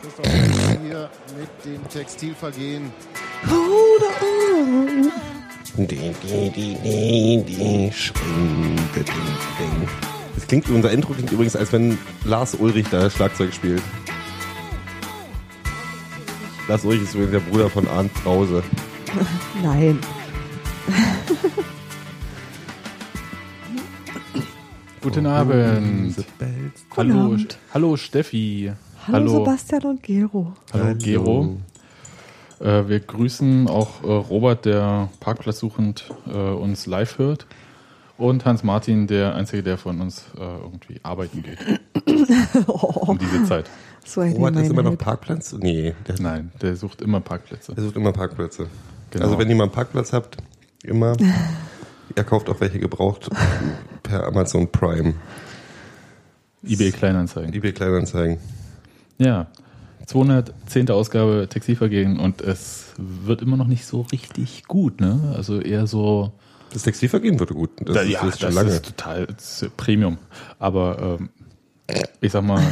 Christoph hier mit dem Textilvergehen. Die, die, die, die, die, die, die, die. Das klingt, unser Intro klingt übrigens, als wenn Lars Ulrich da Schlagzeug spielt. Lars Ulrich ist übrigens der Bruder von Arndt Brause. Nein. Guten Abend. Hallo, Abend. hallo Steffi. Hallo, Sebastian und Gero. Hallo Gero. Äh, wir grüßen auch äh, Robert, der parkplatzsuchend äh, uns live hört. Und Hans Martin, der Einzige, der von uns äh, irgendwie arbeiten geht. Um diese Zeit. So Robert ist immer noch. Parkplatz? Nee, der, Nein, der sucht immer Parkplätze. der sucht immer Parkplätze. Genau. Also wenn ihr mal einen Parkplatz habt, immer. ihr kauft auch welche gebraucht per Amazon Prime. eBay Kleinanzeigen. eBay Kleinanzeigen. Ja. 210. Ausgabe Textilvergehen und es wird immer noch nicht so richtig gut, ne? Also eher so. Das Textilvergehen wird gut. Das Da- ist, ja, das ist schon das lange. ist total ist Premium. Aber ähm, ich sag mal,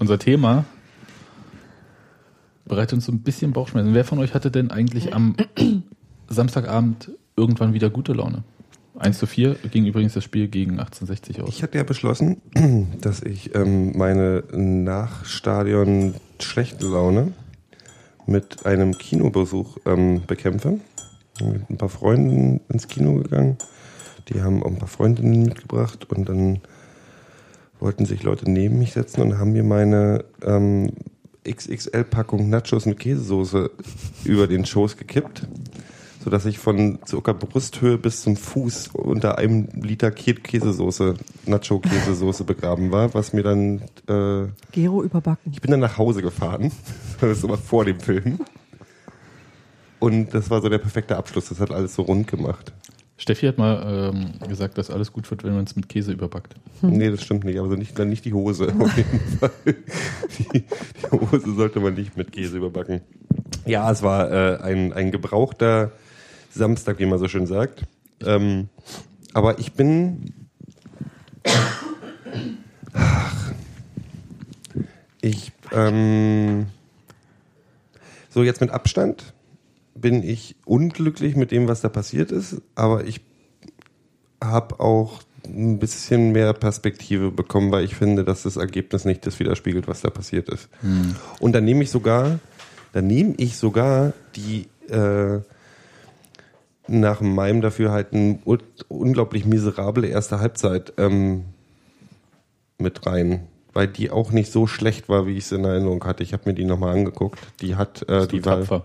unser Thema bereitet uns so ein bisschen Bauchschmerzen. Wer von euch hatte denn eigentlich am Samstagabend irgendwann wieder gute Laune? 1 zu 4 ging übrigens das Spiel gegen 1860 aus. Ich hatte ja beschlossen, dass ich ähm, meine Nachstadion schlechte Laune mit einem Kinobesuch ähm, bekämpfe. Mit ein paar Freunden ins Kino gegangen. Die haben auch ein paar Freundinnen mitgebracht und dann wollten sich Leute neben mich setzen und haben mir meine ähm, XXL-Packung Nachos mit Käsesoße über den Schoß gekippt, sodass ich von circa Brusthöhe bis zum Fuß unter einem Liter Kä- Käsesoße, Nacho-Käsesoße begraben war, was mir dann, äh, Gero überbacken. ich bin dann nach Hause gefahren, das war vor dem Film. Und das war so der perfekte Abschluss, das hat alles so rund gemacht. Steffi hat mal ähm, gesagt, dass alles gut wird, wenn man es mit Käse überbackt. Nee, das stimmt nicht, aber so nicht, dann nicht die Hose. Auf jeden Fall. Die, die Hose sollte man nicht mit Käse überbacken. Ja, es war äh, ein, ein gebrauchter Samstag, wie man so schön sagt. Ähm, aber ich bin. Ach, ich. Ähm, so, jetzt mit Abstand bin ich unglücklich mit dem, was da passiert ist, aber ich habe auch ein bisschen mehr Perspektive bekommen, weil ich finde, dass das Ergebnis nicht das widerspiegelt, was da passiert ist. Und dann nehme ich sogar, dann nehme ich sogar die äh, nach meinem Dafürhalten un unglaublich miserable erste Halbzeit ähm, mit rein, weil die auch nicht so schlecht war, wie ich es in Erinnerung hatte. Ich habe mir die nochmal angeguckt. Die hat, äh, die war, tapfer?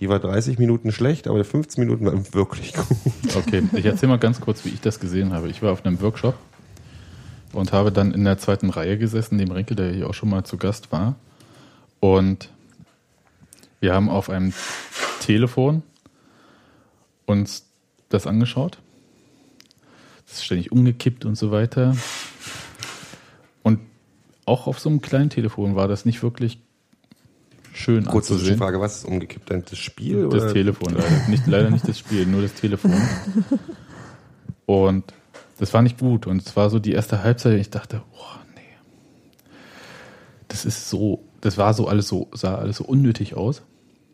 die war 30 Minuten schlecht, aber 15 Minuten waren wirklich gut. Okay, ich erzähle mal ganz kurz, wie ich das gesehen habe. Ich war auf einem Workshop und habe dann in der zweiten Reihe gesessen, dem Renkel, der hier auch schon mal zu Gast war. Und wir haben auf einem Telefon uns das angeschaut. Das ist ständig umgekippt und so weiter. Und auch auf so einem kleinen Telefon war das nicht wirklich schön Kurze anzusehen. Frage, was ist umgekippt? Denn Das Spiel? Das oder? Telefon, leider. Nicht, leider nicht das Spiel, nur das Telefon. Und das war nicht gut. Und es war so die erste Halbzeit, ich dachte, oh nee. Das ist so, das war so alles so, sah alles so unnötig aus.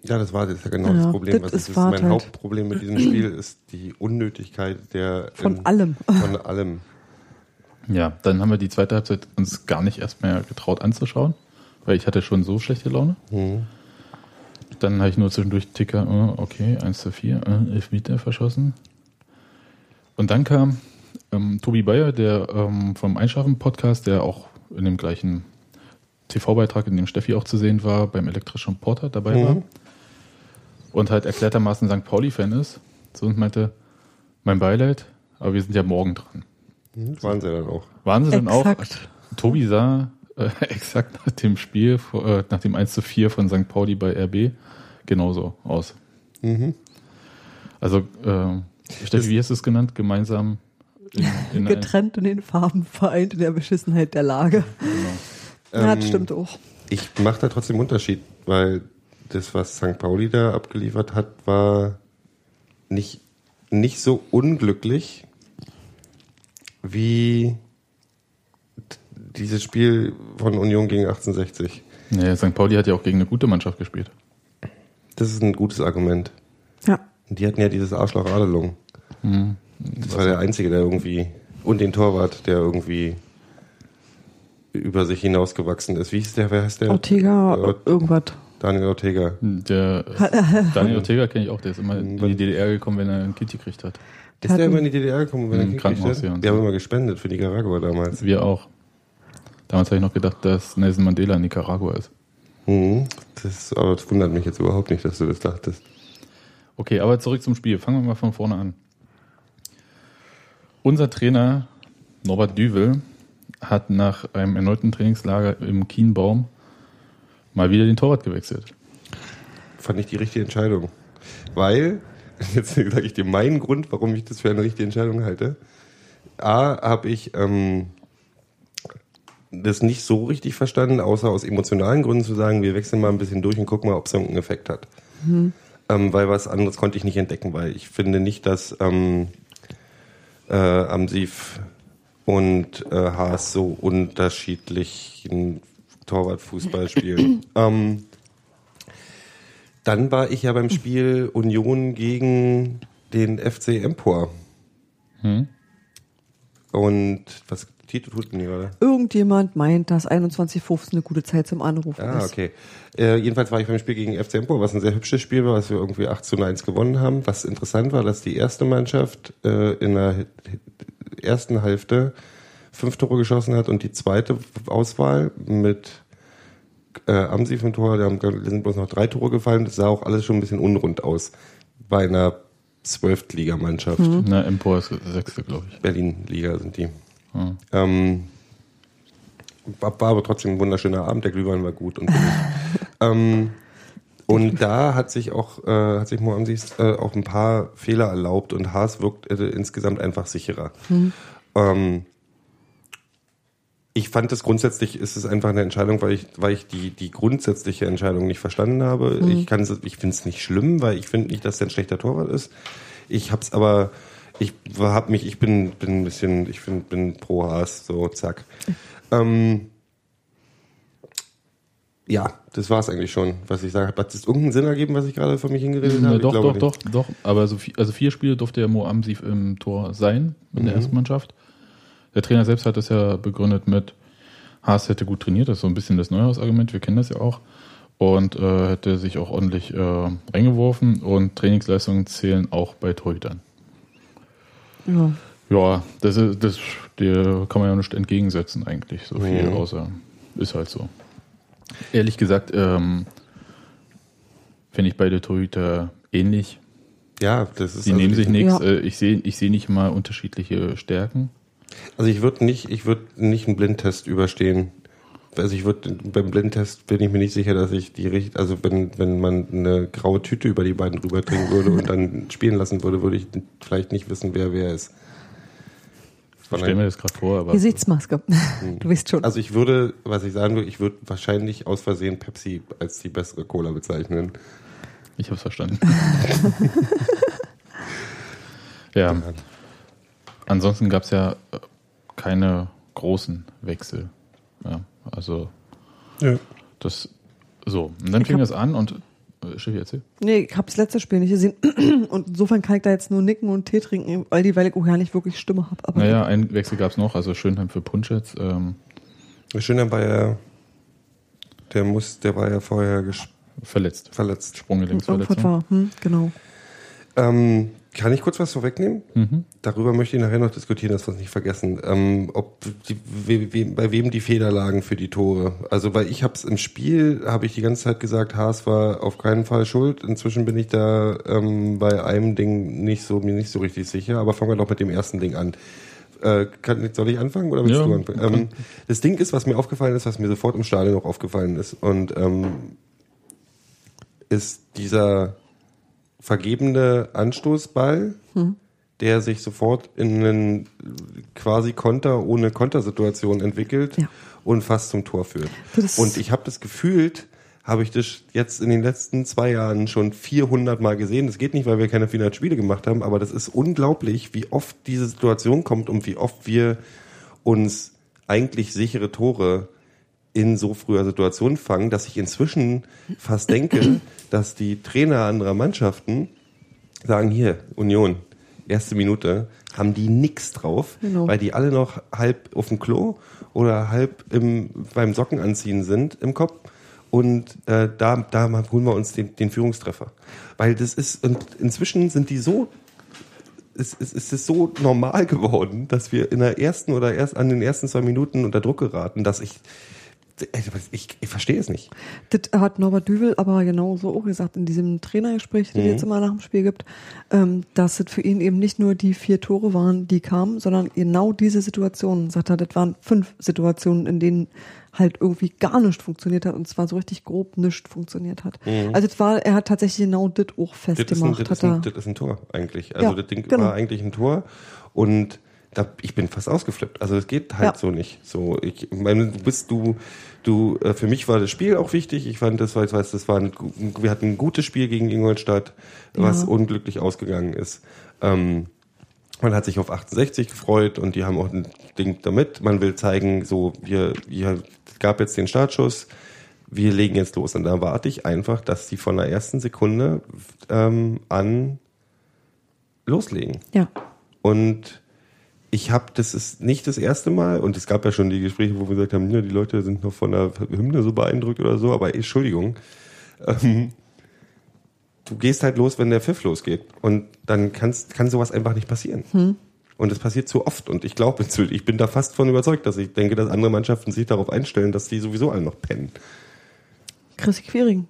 Ja, das war das ist ja genau Ja, das Problem. das Was ist mein Hauptproblem mit diesem Spiel ist die Unnötigkeit der Von in- allem. Von allem. Ja, dann haben wir die zweite Halbzeit uns gar nicht erst mehr getraut anzuschauen, weil ich hatte schon so schlechte Laune. Mhm. Dann habe ich nur zwischendurch Ticker, äh, okay, 1 zu 4, äh, Elfmeter verschossen. Und dann kam ähm, Tobi Bayer, der ähm, vom Einschlafen-Podcast, der auch in dem gleichen TV-Beitrag, in dem Steffi auch zu sehen war, beim elektrischen Porter dabei Mhm. war. Und halt erklärtermaßen St. Pauli-Fan ist. So und meinte, mein Beileid, aber wir sind ja morgen dran. Das waren sie dann auch. Waren sie dann auch? Tobi sah äh, exakt nach dem Spiel, vor- äh, nach dem 1 zu 4 von St. Pauli bei RB genauso aus. Mhm. Also, äh, Steffi, wie hast du es genannt? Gemeinsam in, in Getrennt in den Farben, vereint in der Beschissenheit der Lage. Genau. Ja, Ähm, das stimmt auch. Ich mache da trotzdem einen Unterschied, weil das, was St. Pauli da abgeliefert hat, war nicht, nicht so unglücklich wie dieses Spiel von Union gegen 1860. Nee, St. Pauli hat ja auch gegen eine gute Mannschaft gespielt. Das ist ein gutes Argument. Ja. Die hatten ja dieses Arschloch Adelung. Das war der Einzige, der irgendwie, und den Torwart, der irgendwie über sich hinausgewachsen ist. Wie hieß der, wer heißt der? Ortega, Äh, irgendwas. Daniel Ortega. Der Daniel Ortega kenne ich auch, der ist immer in die DDR gekommen, wenn er ein Kind gekriegt hat. Ist der immer in die DDR gekommen, wenn er Krieg Krankenhaus, gekriegt hat? Wir haben immer gespendet für Nicaragua damals. Wir auch. Damals habe ich noch gedacht, dass Nelson Mandela in Nicaragua ist. Mhm. Das, aber das wundert mich jetzt überhaupt nicht, dass du das dachtest. Okay, aber zurück zum Spiel. Fangen wir mal von vorne an. Unser Trainer Norbert Düvel hat nach einem erneuten Trainingslager im Kienbaum mal wieder den Torwart gewechselt. Fand ich die richtige Entscheidung. Weil, jetzt sage ich dir meinen Grund, warum ich das für eine richtige Entscheidung halte. A, habe ich ähm, das nicht so richtig verstanden, außer aus emotionalen Gründen zu sagen, wir wechseln mal ein bisschen durch und gucken mal, ob es irgendeinen Effekt hat. Ähm, weil was anderes konnte ich nicht entdecken, weil ich finde nicht, dass ähm, äh, Amsif und äh, Haas so unterschiedlichen Torwartfußball spielen. ähm, dann war ich ja beim Spiel Union gegen den FC Empor. Hm? Und was Tito tut denn hier gerade? Irgendjemand meint, dass 21.15 eine gute Zeit zum Anrufen Ah, ist. okay. Äh, jedenfalls war ich beim Spiel gegen FC Empor, was ein sehr hübsches Spiel war, was wir irgendwie 8 zu 1 gewonnen haben. Was interessant war, dass die erste Mannschaft äh, in der ersten Hälfte fünf Tore geschossen hat und die zweite Auswahl mit äh, Amsif im Tor, da sind bloß noch drei Tore gefallen. Das sah auch alles schon ein bisschen unrund aus bei einer Zwölftligamannschaft. Na, Empor ist Sechste, glaube ich. Berlin-Liga sind die. Ja. Ähm, war, war aber trotzdem ein wunderschöner Abend, der Glühwein war gut und ähm, und da hat sich auch, äh, hat sich Moamsis äh, auch ein paar Fehler erlaubt und Haas wirkt äh, insgesamt einfach sicherer. Ähm, ich fand es grundsätzlich, ist es einfach eine Entscheidung, weil ich, weil ich die, die grundsätzliche Entscheidung nicht verstanden habe. Ich kann es, ich finde es nicht schlimm, weil ich finde nicht, dass der ein schlechter Torwart ist. Ich hab's aber, ich hab mich, ich bin, bin ein bisschen, ich find, bin pro Haas, so zack. Ähm, ja, das war's eigentlich schon, was ich sage. Hat das irgendeinen Sinn ergeben, was ich gerade von mich hingeredet Na, habe? Doch, doch, nicht. doch, doch. Aber so vi- also vier Spiele durfte ja Mo Amsif im Tor sein, in Mhm. der ersten Mannschaft. Der Trainer selbst hat das ja begründet mit, Haas hätte gut trainiert, das ist so ein bisschen das Neuhaus-Argument, wir kennen das ja auch. Und äh, hätte sich auch ordentlich äh, eingeworfen und Trainingsleistungen zählen auch bei Torhütern. Ja. Ja, das ist, das, der kann man ja nicht entgegensetzen eigentlich, so viel, Mhm. außer ist halt so. Ehrlich gesagt, ähm, finde ich beide Torhüter ähnlich. Ja, das ist Die also nehmen sich nichts. Ja. Äh, ich sehe ich seh nicht mal unterschiedliche Stärken. Also ich würde nicht, ich würde nicht einen Blindtest überstehen. Also ich würde beim Blindtest bin ich mir nicht sicher, dass ich die richtig, also wenn wenn man eine graue Tüte über die beiden drüber trinken würde und dann spielen lassen würde, würde ich vielleicht nicht wissen, wer wer ist. Ich stelle mir das gerade vor, aber Gesichtsmaske. Du weißt schon. Also ich würde, was ich sagen würde, ich würde wahrscheinlich aus Versehen Pepsi als die bessere Cola bezeichnen. ich habe es verstanden. ja, ansonsten gab es ja äh, keine großen Wechsel. Ja, also Ja. das so. Und dann Ich fing das an und äh, Steffi, erzähl. nee, ich habe das letzte Spiel nicht gesehen. Und insofern kann ich da jetzt nur nicken und Tee trinken, weil die, weil ich auch ja nicht wirklich Stimme habe. Naja, einen Wechsel gab es noch, also Schönheim für Punschetz. Ähm, Schöne war ja, der muss, der war ja vorher verletzt. verletzt. Sprunggelenksverletzung. war. Hm, genau. Ähm, kann ich kurz was vorwegnehmen? Mhm. Darüber möchte ich nachher noch diskutieren, dass wir es nicht vergessen. Ähm, ob die, we, we, bei wem die Fehler lagen für die Tore. Also weil ich habe es im Spiel, habe ich die ganze Zeit gesagt, Haas war auf keinen Fall schuld. Inzwischen bin ich da ähm, bei einem Ding nicht so mir nicht so richtig sicher. Aber fangen wir doch mit dem ersten Ding an. Äh, kann, soll ich anfangen oder willst Ja, du anfangen? Ähm, das Ding ist, was mir aufgefallen ist, was mir sofort im Stadion auch aufgefallen ist. Und ähm, ist dieser vergebene Anstoßball, der sich sofort in einen quasi Konter ohne Kontersituation entwickelt Ja. und fast zum Tor führt. Das- und ich habe das gefühlt, habe ich das jetzt in den letzten zwei Jahren schon 400 Mal gesehen. Das geht nicht, weil wir keine 400 Spiele gemacht haben, aber das ist unglaublich, wie oft diese Situation kommt und wie oft wir uns eigentlich sichere Tore in so früher Situation fangen, dass ich inzwischen fast denke, dass die Trainer anderer Mannschaften sagen, hier, Union, erste Minute, haben die nix drauf, Genau. weil die alle noch halb auf dem Klo oder halb im, beim Sockenanziehen sind im Kopf. Und äh, da, da holen wir uns den, den Führungstreffer. Weil das ist, und inzwischen sind die so es, es, es ist so normal geworden, dass wir in der ersten oder erst an den ersten zwei Minuten unter Druck geraten, dass ich ich, ich verstehe es nicht. Das hat Norbert Düvel aber genauso auch gesagt in diesem Trainergespräch, das Mhm. es jetzt immer nach dem Spiel gibt, ähm, dass es für ihn eben nicht nur die vier Tore waren, die kamen, sondern genau diese Situationen. Sagt er, das waren fünf Situationen, in denen halt irgendwie gar nichts funktioniert hat und zwar so richtig grob nichts funktioniert hat. Also es war, er hat tatsächlich genau das auch Mhm. Das ist, ein, festgemacht. das, ist ein, das ist ein Tor eigentlich. Also Ja, das Ding genau. war eigentlich ein Tor und da, ich bin fast ausgeflippt. Also es geht halt Ja. so nicht. So, ich meine, du bist du, du, äh, für mich war das Spiel auch wichtig. Ich fand, das war, ich weiß, das war ein, wir hatten ein gutes Spiel gegen Ingolstadt, was Ja. unglücklich ausgegangen ist. Ähm, man hat sich auf 68 gefreut und die haben auch ein Ding damit. Man will zeigen, so, wir, wir es gab jetzt den Startschuss, wir legen jetzt los. Und da warte ich einfach, dass die von der ersten Sekunde ähm, an loslegen. Ja. Und ich habe, das ist nicht das erste Mal, und es gab ja schon die Gespräche, wo wir gesagt haben, ja, die Leute sind noch von der Hymne so beeindruckt oder so, aber Entschuldigung, ähm, du gehst halt los, wenn der Pfiff losgeht. Und dann kannst, kann sowas einfach nicht passieren. Und es passiert zu oft. Und ich glaube, ich bin da fast von überzeugt, dass ich denke, dass andere Mannschaften sich darauf einstellen, dass die sowieso alle noch pennen. Chris Quiring,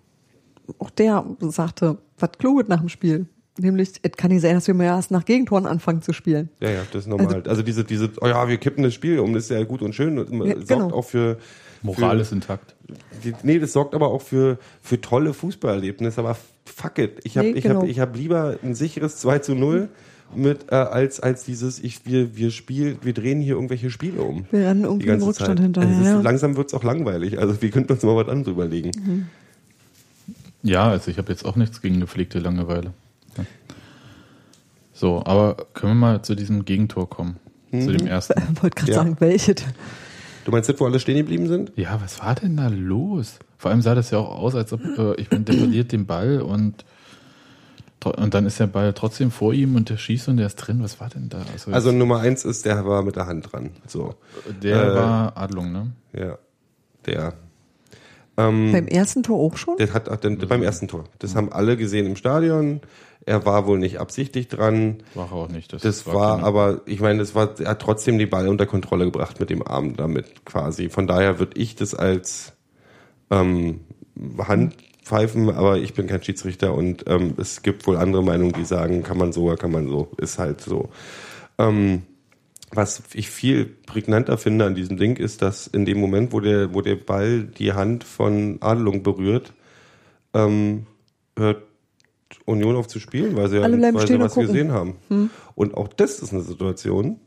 auch der sagte, was kluget nach dem Spiel. Nämlich, es kann nicht sein, dass wir mal erst nach Gegentoren anfangen zu spielen. Ja, ja, das ist normal. Also, diese, diese, oh ja, wir kippen das Spiel um, das ist ja gut und schön. Und Ja, sorgt genau. auch für, Moral für ist intakt. Nee, das sorgt aber auch für, für tolle Fußballerlebnisse, aber fuck it. Ich habe Nee, ich genau. hab, ich hab lieber ein sicheres 2 zu 0 mit, äh, als, als dieses, ich, wir, wir spielen, wir drehen hier irgendwelche Spiele um. Wir rennen irgendwie im ganze Rückstand Zeit. hinterher. Also es ist. Langsam wird's auch langweilig. Also wir könnten uns mal was anderes überlegen. Ja, also ich habe jetzt auch nichts gegen gepflegte Langeweile. So, aber können wir mal zu diesem Gegentor kommen? Zu dem ersten. Ich wollte gerade Ja. sagen, welches. Du meinst das, wo alle stehen geblieben sind? Ja, was war denn da los? Vor allem sah das ja auch aus, als ob, äh, ich meine, der verliert den Ball und, und dann ist der Ball trotzdem vor ihm und der schießt und der ist drin. Was war denn da? Also, Also Nummer eins ist, der war mit der Hand dran. So, der äh, war Adlung, ne? ja. Der. Ähm, Beim ersten Tor auch schon? Der hat den, beim ersten Tor. Das haben alle gesehen im Stadion. Er war wohl nicht absichtlich dran. War er auch nicht. Das war klar. aber, ich meine, das war, er hat trotzdem die Ball unter Kontrolle gebracht mit dem Arm damit quasi. Von daher würde ich das als ähm, Handpfeifen, aber ich bin kein Schiedsrichter und ähm, es gibt wohl andere Meinungen, die sagen, kann man so oder kann man so. Ist halt so. Ähm, was ich viel prägnanter finde an diesem Ding ist, dass in dem Moment, wo der, wo der Ball die Hand von Adelung berührt, ähm, hört Union auf zu spielen, weil sie, ja, weil sie was gesehen haben. Und auch das ist eine Situation,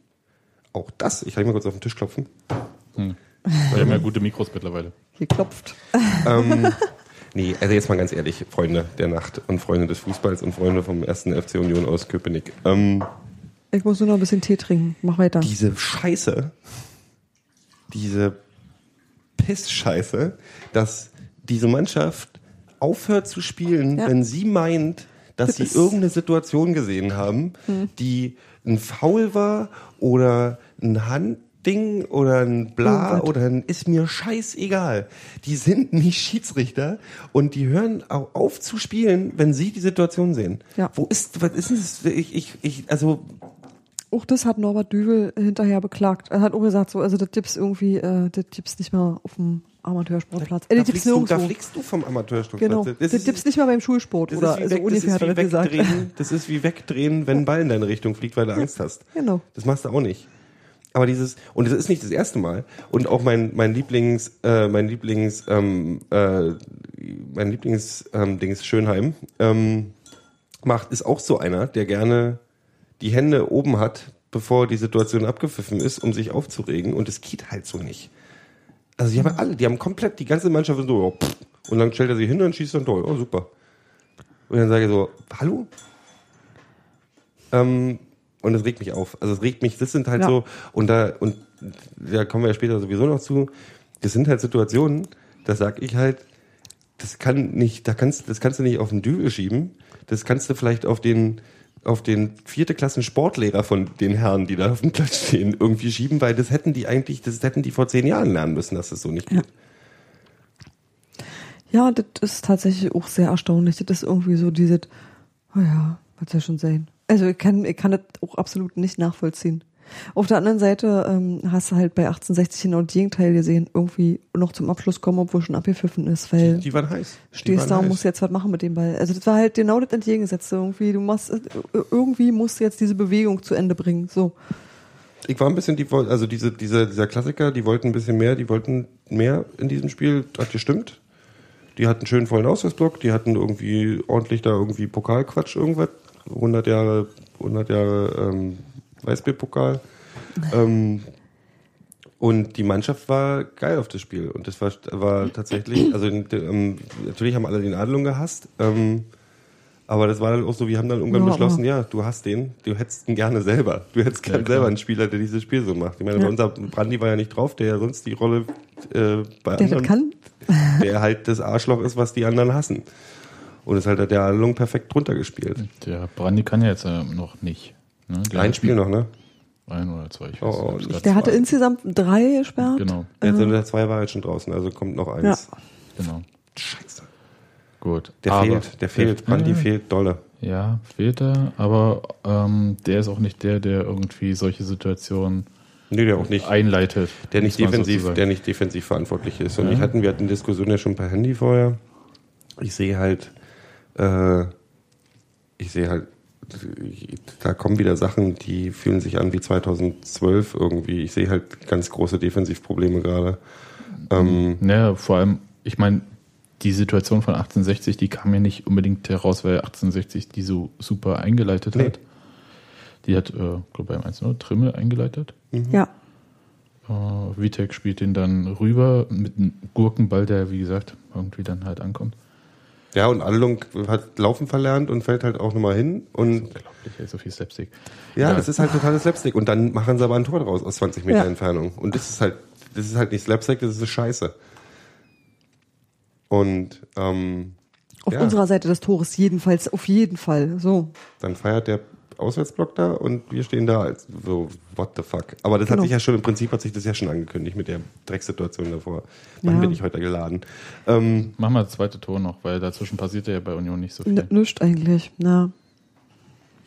auch das, ich kann mal kurz auf den Tisch klopfen. Wir haben ja gute Mikros mittlerweile. Hier klopft. ähm, nee, also jetzt mal ganz ehrlich, Freunde der Nacht und Freunde des Fußballs und Freunde vom ersten FC Union aus Köpenick. Ähm, Ich muss nur noch ein bisschen Tee trinken. Mach weiter. diese Scheiße, diese Pissscheiße, dass diese Mannschaft aufhört zu spielen, Ja. wenn sie meint, dass Das sie irgendeine Situation gesehen haben, die ein Foul war oder ein Handding oder ein Bla Irgendwas. oder ein ist mir scheißegal. Die sind nicht Schiedsrichter und die hören auch auf zu spielen, wenn sie die Situation sehen. Ja. Wo ist, was ist denn das? Ich, ich, ich, also Auch das hat Norbert Düvel hinterher beklagt. Er hat auch gesagt, so, also das gibt's irgendwie, äh, das gibt's nicht mehr auf dem Amateursportplatz. Äh, Da das gibt's fliegst, du, da fliegst du vom Amateursportplatz. Genau. Das, gibt's nicht mehr beim Schulsport das oder ist wie so weg- das ungefähr ist hat er wie das gesagt. wegdrehen, Das ist wie wegdrehen, wenn ein Ball in deine Richtung fliegt, weil du Angst hast. Genau. Das machst du auch nicht. Aber dieses, und das ist nicht das erste Mal. Und auch mein, mein Lieblings, äh, mein Lieblings, ähm, äh, mein Lieblings, ähm, Dings Schönheim, ähm, macht, ist auch so einer, der gerne die Hände oben hat, bevor die Situation abgepfiffen ist, um sich aufzuregen. Und es geht halt so nicht. Also die haben alle, die haben komplett, die ganze Mannschaft so, oh, pff. und dann stellt er sie hin und schießt dann Tor. Oh, super. Und dann sage ich so, hallo? Ähm, Und es regt mich auf. Also es regt mich, das sind halt Ja. so, und da, und da kommen wir ja später sowieso noch zu, das sind halt Situationen, da sag ich halt, das kann nicht, da kannst, das kannst du nicht auf den Dübel schieben. Das kannst du vielleicht auf den, auf den vierte Klassen Sportlehrer von den Herren, die da auf dem Platz stehen, irgendwie schieben, weil das hätten die eigentlich, das hätten die vor zehn Jahren lernen müssen, dass das so nicht Ja. geht. Ja, das ist tatsächlich auch sehr erstaunlich. Das ist irgendwie so dieses, oh ja, was soll schon sein. Also ich kann, ich kann das auch absolut nicht nachvollziehen. Auf der anderen Seite ähm, hast du halt bei 1860 genau das Gegenteil gesehen, irgendwie noch zum Abschluss kommen, obwohl schon abgepfiffen ist, weil Die waren heiß. Die stehst waren da und heiß. musst jetzt was machen mit dem Ball. Also das war halt genau das Entgegengesetzte irgendwie. Du machst, äh, irgendwie musst du jetzt diese Bewegung zu Ende bringen. So. Ich war ein bisschen, die, also diese, dieser, dieser Klassiker, die wollten ein bisschen mehr, die wollten mehr in diesem Spiel, hat gestimmt. Die hatten einen schönen vollen Auswärtsblock, die hatten irgendwie ordentlich da irgendwie Pokalquatsch, irgendwas. 100 Jahre, 100 Jahre ähm, Weißbierpokal. Ähm, und die Mannschaft war geil auf das Spiel. Und das war, war tatsächlich, also ähm, natürlich haben alle den Adlung gehasst. Ähm, aber das war dann auch so, wir haben dann irgendwann Ja, beschlossen, ja, du hast den, du hättest ihn gerne selber. Du hättest gern klar. selber einen Spieler, der dieses Spiel so macht. Ich meine, Ja. unser Brandi war ja nicht drauf, der ja sonst die Rolle äh, bei Der das anderen, kann. der halt das Arschloch ist, was die anderen hassen. Und es hat der Adlung perfekt drunter gespielt. Der Brandi kann ja jetzt äh, noch nicht. Ne? Ein Spiel noch, ne? Ein oder zwei. Ich Oh, weiß oh, nicht, Der hatte zwei- insgesamt drei gesperrt. Genau, Also der zwei war jetzt schon draußen, also kommt noch eins. genau. Scheiße. Gut. Der Aber- fehlt, der fehlt. Brandi ja, fehlt dolle. Ja, fehlt er, aber ähm, der ist auch nicht der, der irgendwie solche Situationen Nee, der auch nicht. einleitet. der nicht defensiv, der nicht defensiv verantwortlich ist. Und Ja. ich hatten, wir hatten die Diskussion ja schon per Handy vorher. Ich sehe halt, äh, ich sehe halt, da kommen wieder Sachen, die fühlen sich an wie 2012 irgendwie. Ich sehe halt ganz große Defensivprobleme gerade. Ähm, Naja, vor allem, ich meine, die Situation von 1860, die kam ja nicht unbedingt heraus, weil 1860 die so super eingeleitet Nee. hat. Die hat, äh, glaube beim 1-0 Trimmel eingeleitet. Ja. Äh, Vitek spielt den dann rüber mit einem Gurkenball, der, wie gesagt, irgendwie dann halt ankommt. Ja, und Allung hat Laufen verlernt und fällt halt auch nochmal hin. Und Unglaublich, ey, so viel Slapstick. ja, Ja. das ist halt totales Slapstick. Und dann machen sie aber ein Tor draus aus 20 Meter Ja. Entfernung. Und das ist halt, das ist halt nicht Slapstick, das ist Scheiße. Und ähm, Auf Ja. unserer Seite des Tores jedenfalls, auf jeden Fall. So. dann feiert der Auswärtsblock da und wir stehen da als so, what the fuck. Aber das Genau. hat sich ja schon, im Prinzip hat sich das ja schon angekündigt mit der Drecksituation davor. Wann Ja. bin ich heute geladen? Ähm, Mach mal das zweite Tor noch, weil dazwischen passiert ja bei Union nicht so viel. N nischt eigentlich. Na.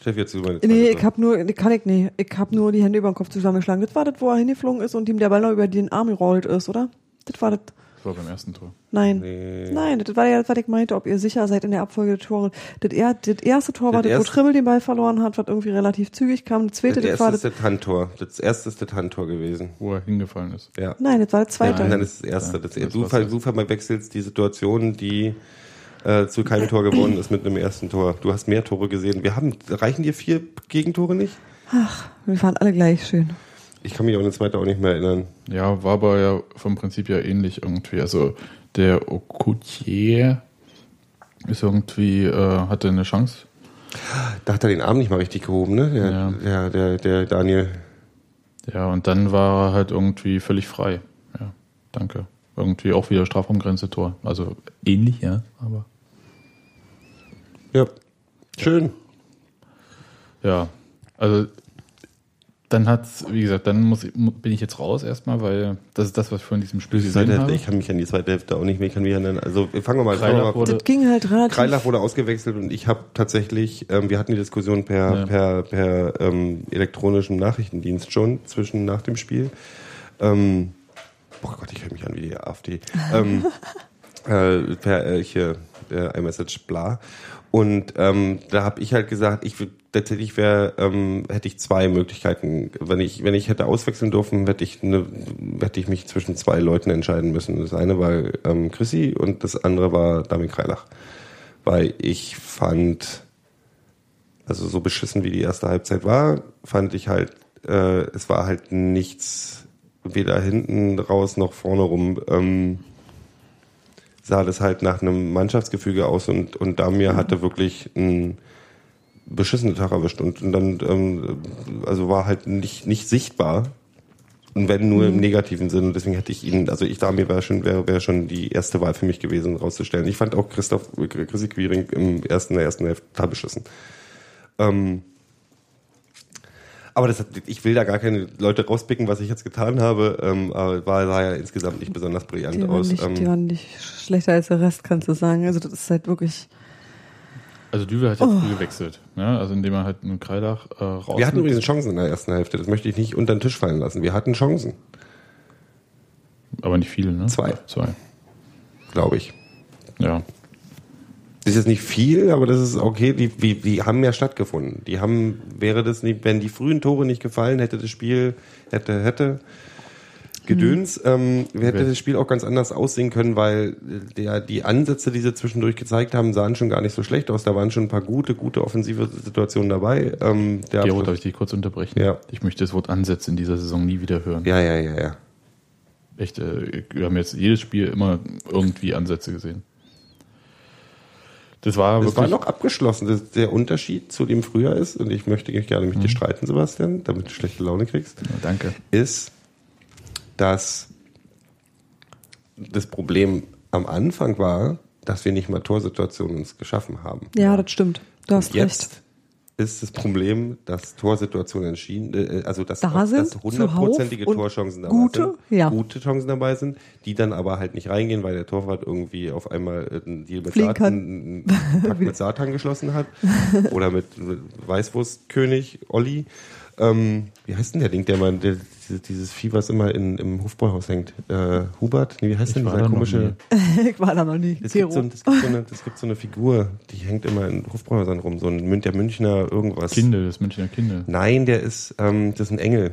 Chef, jetzt über Nee, ich hab nur, kann ich nicht. Ich hab nur die Hände über den Kopf zusammengeschlagen. Das war das, wo er hingeflogen ist und ihm der Ball noch über den Arm gerollt ist, oder? Das war das. Das war beim ersten Tor. Nein. Nee. Nein, das war ja das, was ich meinte, ob ihr sicher seid in der Abfolge der Tore. Das, er, das erste Tor war Das das, wo Trimmel den Ball verloren hat, was irgendwie relativ zügig kam. Das zweite, Das das war erste das. ist das Handtor. Das erste ist das Handtor gewesen. Wo er hingefallen ist. Ja. Nein, das war das zweite. Und dann ist das erste. Ja, Das, das du, ver, du verwechselst die Situation, die äh, zu keinem Tor gewonnen ist mit einem ersten Tor. Du hast mehr Tore gesehen. Wir haben, reichen dir vier Gegentore nicht? Wir waren alle gleich schön. Ich kann mich auch an das zweite auch nicht mehr erinnern. Ja, war aber ja vom Prinzip ja ähnlich irgendwie. Also der Okoutier ist irgendwie, äh, hatte eine Chance. Da hat er den Arm nicht mal richtig gehoben, ne? Der, Ja. der, der, der Daniel. Ja, und dann war er halt irgendwie völlig frei. Ja, danke. Irgendwie auch wieder Strafraumgrenze Tor. Also ähnlich, ja, aber Ja. Schön. ja. Also dann hat's, wie gesagt, dann muss bin ich jetzt raus erstmal, weil das ist das, was ich von diesem Spiel Die gesehen zweite habe. Hälfte, ich kann mich an die zweite Hälfte auch nicht mehr, ich kann mich erinnern. Also fangen wir mal, mal wurde- Das ging halt relativ. Kreilach wurde ausgewechselt und ich habe tatsächlich, ähm, wir hatten die Diskussion per, Ja. per, per ähm, elektronischen Nachrichtendienst schon zwischen nach dem Spiel. Ähm, boah Gott, ich höre mich an wie die AfD. ähm, äh, per äh, hier, äh, iMessage bla. Und ähm, da habe ich halt gesagt, ich tatsächlich wäre, ähm, hätte ich zwei Möglichkeiten. Wenn ich, wenn ich hätte auswechseln dürfen, hätte ich, ne, hätte ich mich zwischen zwei Leuten entscheiden müssen. Das eine war ähm, Chrissy und das andere war Dami Kreilach. Weil ich fand, also so beschissen wie die erste Halbzeit war, fand ich halt, äh, es war halt nichts, weder hinten raus noch vorne rum. Ähm, sah das halt nach einem Mannschaftsgefüge aus und, und Damir hatte wirklich ein, beschissene Tag erwischt und, und dann, ähm, also war halt nicht, nicht sichtbar. Und wenn nur im negativen Sinn. Und deswegen hätte ich ihn, also ich da mir wäre schon, wäre wäre schon die erste Wahl für mich gewesen, rauszustellen. Ich fand auch Christoph, Chrissy Quiring im ersten, der ersten Hälfte total beschissen. Ähm, aber das, hat- ich will da gar keine Leute rauspicken, was ich jetzt getan habe, ähm, aber war, sah ja insgesamt nicht besonders brillant Die waren, aus. nicht, ähm, die waren nicht schlechter als der Rest, kannst du sagen. Also das ist halt wirklich. Also Düvel hat ja früh gewechselt, ja, also indem er halt einen Kreilach äh, raus. wir hatten übrigens Chancen in der ersten Hälfte, das möchte ich nicht unter den Tisch fallen lassen. Wir hatten Chancen, aber nicht viele, ne? Zwei. Zwei. glaube ich. Ja. Das ist jetzt nicht viel, aber das ist okay. Die, die, die haben ja stattgefunden. Die haben, wäre das nicht, wenn die frühen Tore nicht gefallen, hätte das Spiel, hätte, hätte Gedöns, ähm, hätte das Spiel auch ganz anders aussehen können, weil der, die Ansätze, die sie zwischendurch gezeigt haben, sahen schon gar nicht so schlecht aus. Da waren schon ein paar gute, gute offensive Situationen dabei. Ähm, der Gero, darf ich dich kurz unterbrechen? Ja. Ich möchte das Wort Ansätze in dieser Saison nie wieder hören. ja, ja, ja, ja. Echt, äh, wir haben jetzt jedes Spiel immer irgendwie Ansätze gesehen. Das war Das war noch abgeschlossen. Das, der Unterschied zu dem früher ist, und ich möchte gerne mit dir streiten, Sebastian, damit du schlechte Laune kriegst. Ja, danke. ist, dass das Problem am Anfang war, dass wir nicht mal Torsituationen uns geschaffen haben. Ja, das stimmt. Du hast Jetzt recht. Ist das Problem, dass Torsituationen entschieden, äh, also dass, Da dass hundertprozentige Torchancen dabei gute, sind, ja. gute Chancen dabei sind, die dann aber halt nicht reingehen, weil der Torwart irgendwie auf einmal äh, einen Deal mit Fliegen Satan, Pakt mit Satan geschlossen hat oder mit, mit Weißwurstkönig Olli. Ähm, wie heißt denn der Ding, der man, der, dieses, dieses Vieh, was immer in, im Hofbräuhaus hängt? Äh, Hubert? Nee, wie heißt Ich denn war dieser komische? ich war da noch nie. Es gibt, so, das, gibt so eine, das gibt so eine Figur, die hängt immer in Hofbräuhäusern rum, so ein der Münchner irgendwas. Kindle, das Münchner Kindle. Nein, der ist, ähm, das ist ein Engel.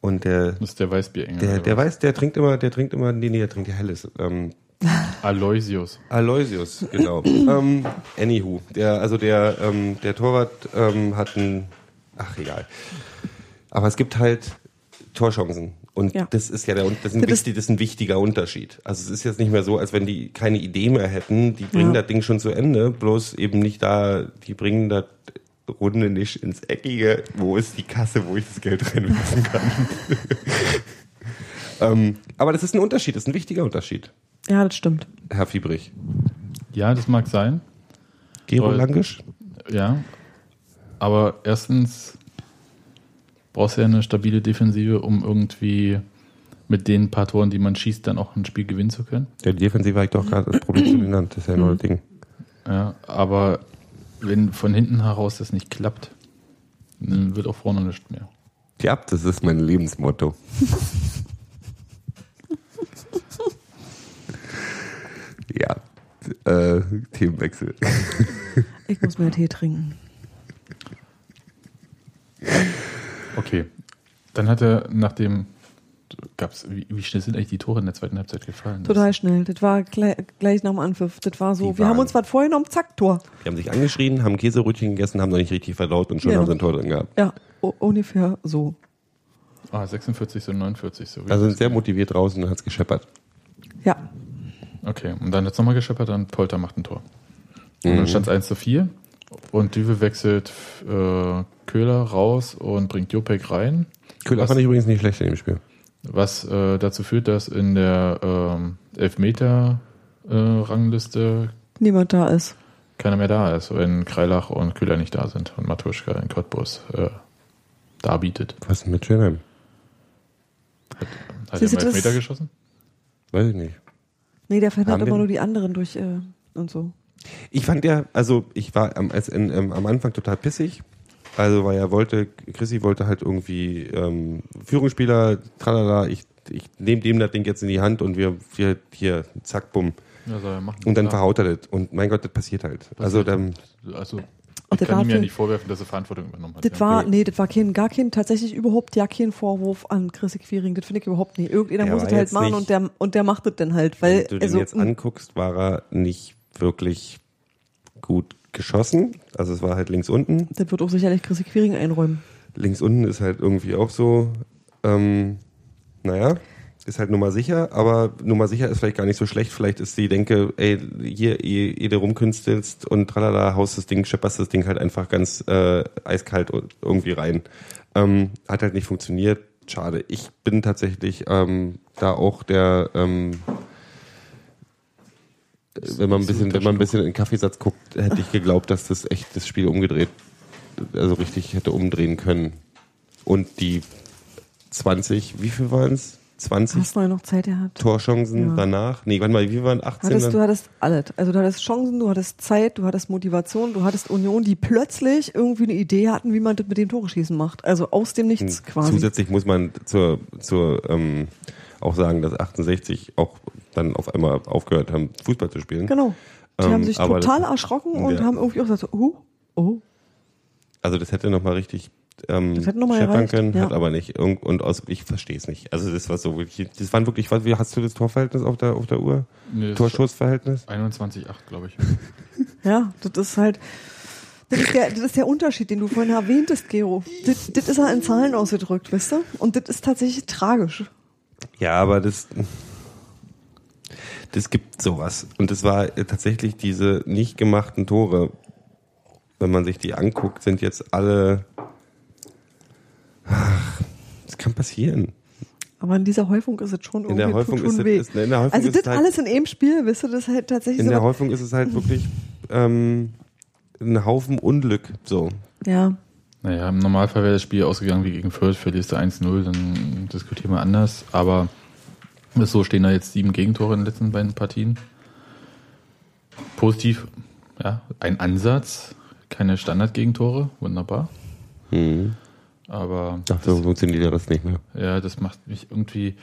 Und der, Das ist der Weißbierengel. der, der weiß, der trinkt immer, der trinkt immer, nee, nee, der trinkt ja helles. Ähm, Aloysius. Aloysius, genau. ähm, anywho, der, also der, ähm, der Torwart ähm, hat ein, ach egal. Aber es gibt halt Torchancen. Und Ja. das ist ja der, das ist, ein Das ist- wichtig, das ist ein wichtiger Unterschied. Also es ist jetzt nicht mehr so, als wenn die keine Idee mehr hätten, die bringen Ja. das Ding schon zu Ende, bloß eben nicht da, die bringen das Runde nicht ins Eckige, wo ist die Kasse, wo ich das Geld reinwerfen kann. ähm, aber das ist ein Unterschied, das ist ein wichtiger Unterschied, Ja, das stimmt. Herr Fiebrich. Ja, das mag sein. Gero Voll. Langisch? Ja. Aber erstens brauchst du ja eine stabile Defensive, um irgendwie mit den paar Toren, die man schießt, dann auch ein Spiel gewinnen zu können. Der Defensive habe ich doch gerade das Problem genannt. Das ist ja nur das Ding. Ja, aber wenn von hinten heraus das nicht klappt, dann wird auch vorne nichts mehr. Ja, das ist mein Lebensmotto. ja, äh, Themenwechsel. Ich muss mehr Tee trinken. Okay. Dann hat er nach dem gab's, wie, wie schnell sind eigentlich die Tore in der zweiten Halbzeit gefallen? Total schnell. Das war gleich, gleich nach dem Anpfiff. Das war so, Die wir haben uns was vorgenommen, zack, Tor. Die haben sich angeschrien, haben Käserötchen gegessen, haben noch nicht richtig verdaut und schon Ja. haben sie ein Tor drin gehabt. Ja, ungefähr so. Ah, 46 und 49. So Also sind sehr motiviert draußen und hat's gescheppert. Ja, Okay, und dann hat's nochmal gescheppert, dann Polter macht ein Tor. Und Mhm. dann stand es 1 zu 4 und Düwe wechselt äh, Köhler raus und bringt Jopek rein, Köhler Was- fand ich übrigens nicht schlecht in dem Spiel. was äh, dazu führt, dass in der ähm, Elfmeter-Rangliste niemand da ist. keiner mehr da ist, wenn Kreilach und Köhler nicht da sind und Matuschka in Cottbus äh, darbietet. Was ist denn mit Schönheim? Hat Siehst er? Elfmeter geschossen? Weiß ich nicht. Nee, der verhindert immer nur die anderen durch äh, und so. Ich fand ja, also ich war am, als in, ähm, am Anfang total pissig. Also weil er wollte, Chrissy wollte halt irgendwie ähm, Führungsspieler, tralala, ich, ich nehme dem das Ding jetzt in die Hand und wir, wir hier, zack, bumm. Ja. Und dann Klar. verhaut er das. Und mein Gott, das passiert halt. Also dann, Also, ich das kann ihm ja nicht vorwerfen, dass er Verantwortung übernommen hat. Das ja. war, nee, das war kein, gar kein, tatsächlich überhaupt ja kein Vorwurf an Chrissy Quiring. Das finde ich überhaupt nicht. Irgendjemand Der muss es halt machen und der, und der macht es dann halt, weil, wenn du den also, jetzt anguckst, war er nicht wirklich gut geschossen. Also es war halt links unten. das wird auch sicherlich Chrissy Quiring einräumen. Links unten ist halt irgendwie auch so, ähm, naja. ist halt Nummer sicher, aber Nummer sicher ist vielleicht gar nicht so schlecht. Vielleicht ist die Denke, ey, hier, du rumkünstelst und tralala, haust das Ding, schepperst das Ding halt einfach ganz äh, eiskalt irgendwie rein. Ähm, hat halt nicht funktioniert. Schade. Ich bin tatsächlich ähm, da auch der, ähm, wenn man ein bisschen, wenn man ein bisschen in den Kaffeesatz guckt, hätte ich geglaubt, dass das echt das Spiel umgedreht, also richtig hätte umdrehen können. Und die 20, wie viel waren es? 20 Hast du noch Zeit gehabt? Torchancen Ja. danach? Nee, warte mal, wie waren 18? Hattest, dann? du hattest alles. Also du hattest Chancen, du hattest Zeit, du hattest Motivation, du hattest Union, die plötzlich irgendwie eine Idee hatten, wie man das mit dem Tore schießen macht. Also aus dem Nichts quasi. Zusätzlich muss man zur, zur ähm, auch sagen, dass 68 auch dann auf einmal aufgehört haben, Fußball zu spielen. Genau. Die Ähm, haben sich total das- erschrocken und Ja. haben irgendwie auch gesagt, oh, oh. Also das hätte nochmal richtig ähm, Das hätte noch mal scheppern können, ja. hat aber nicht. Irgend- Und aus, ich verstehe es nicht. Also das war so wirklich, das waren wirklich, was, wie hast du das Torverhältnis auf der, auf der Uhr? Nee, das Torschussverhältnis? 21,8, glaube ich. Ja, das ist halt, das ist, der, das ist der Unterschied, den du vorhin erwähntest, Gero. Das, das ist halt in Zahlen ausgedrückt, weißt du? Und das ist tatsächlich tragisch. Ja, aber das, das gibt sowas. Und es war äh, tatsächlich diese nicht gemachten Tore, wenn man sich die anguckt, sind jetzt alle, ach, das kann passieren. Aber in dieser Häufung ist es schon irgendwie In der tut Häufung schon ist es- weh. ist- in der Häufung also ist es das halt- alles in einem Spiel, weißt du, das ist halt tatsächlich In so. der Häufung ist es halt wirklich ähm, ein Haufen Unglück. So. ja, Naja, im Normalfall wäre das Spiel ausgegangen wie gegen Fürth, verlierst du 1-0, dann diskutieren wir anders. Aber so stehen da jetzt sieben Gegentore in den letzten beiden Partien. Positiv, ja, ein Ansatz, keine Standardgegentore, wunderbar. Mhm. Aber Ach, so funktioniert ja das nicht mehr. ja, das macht mich irgendwie,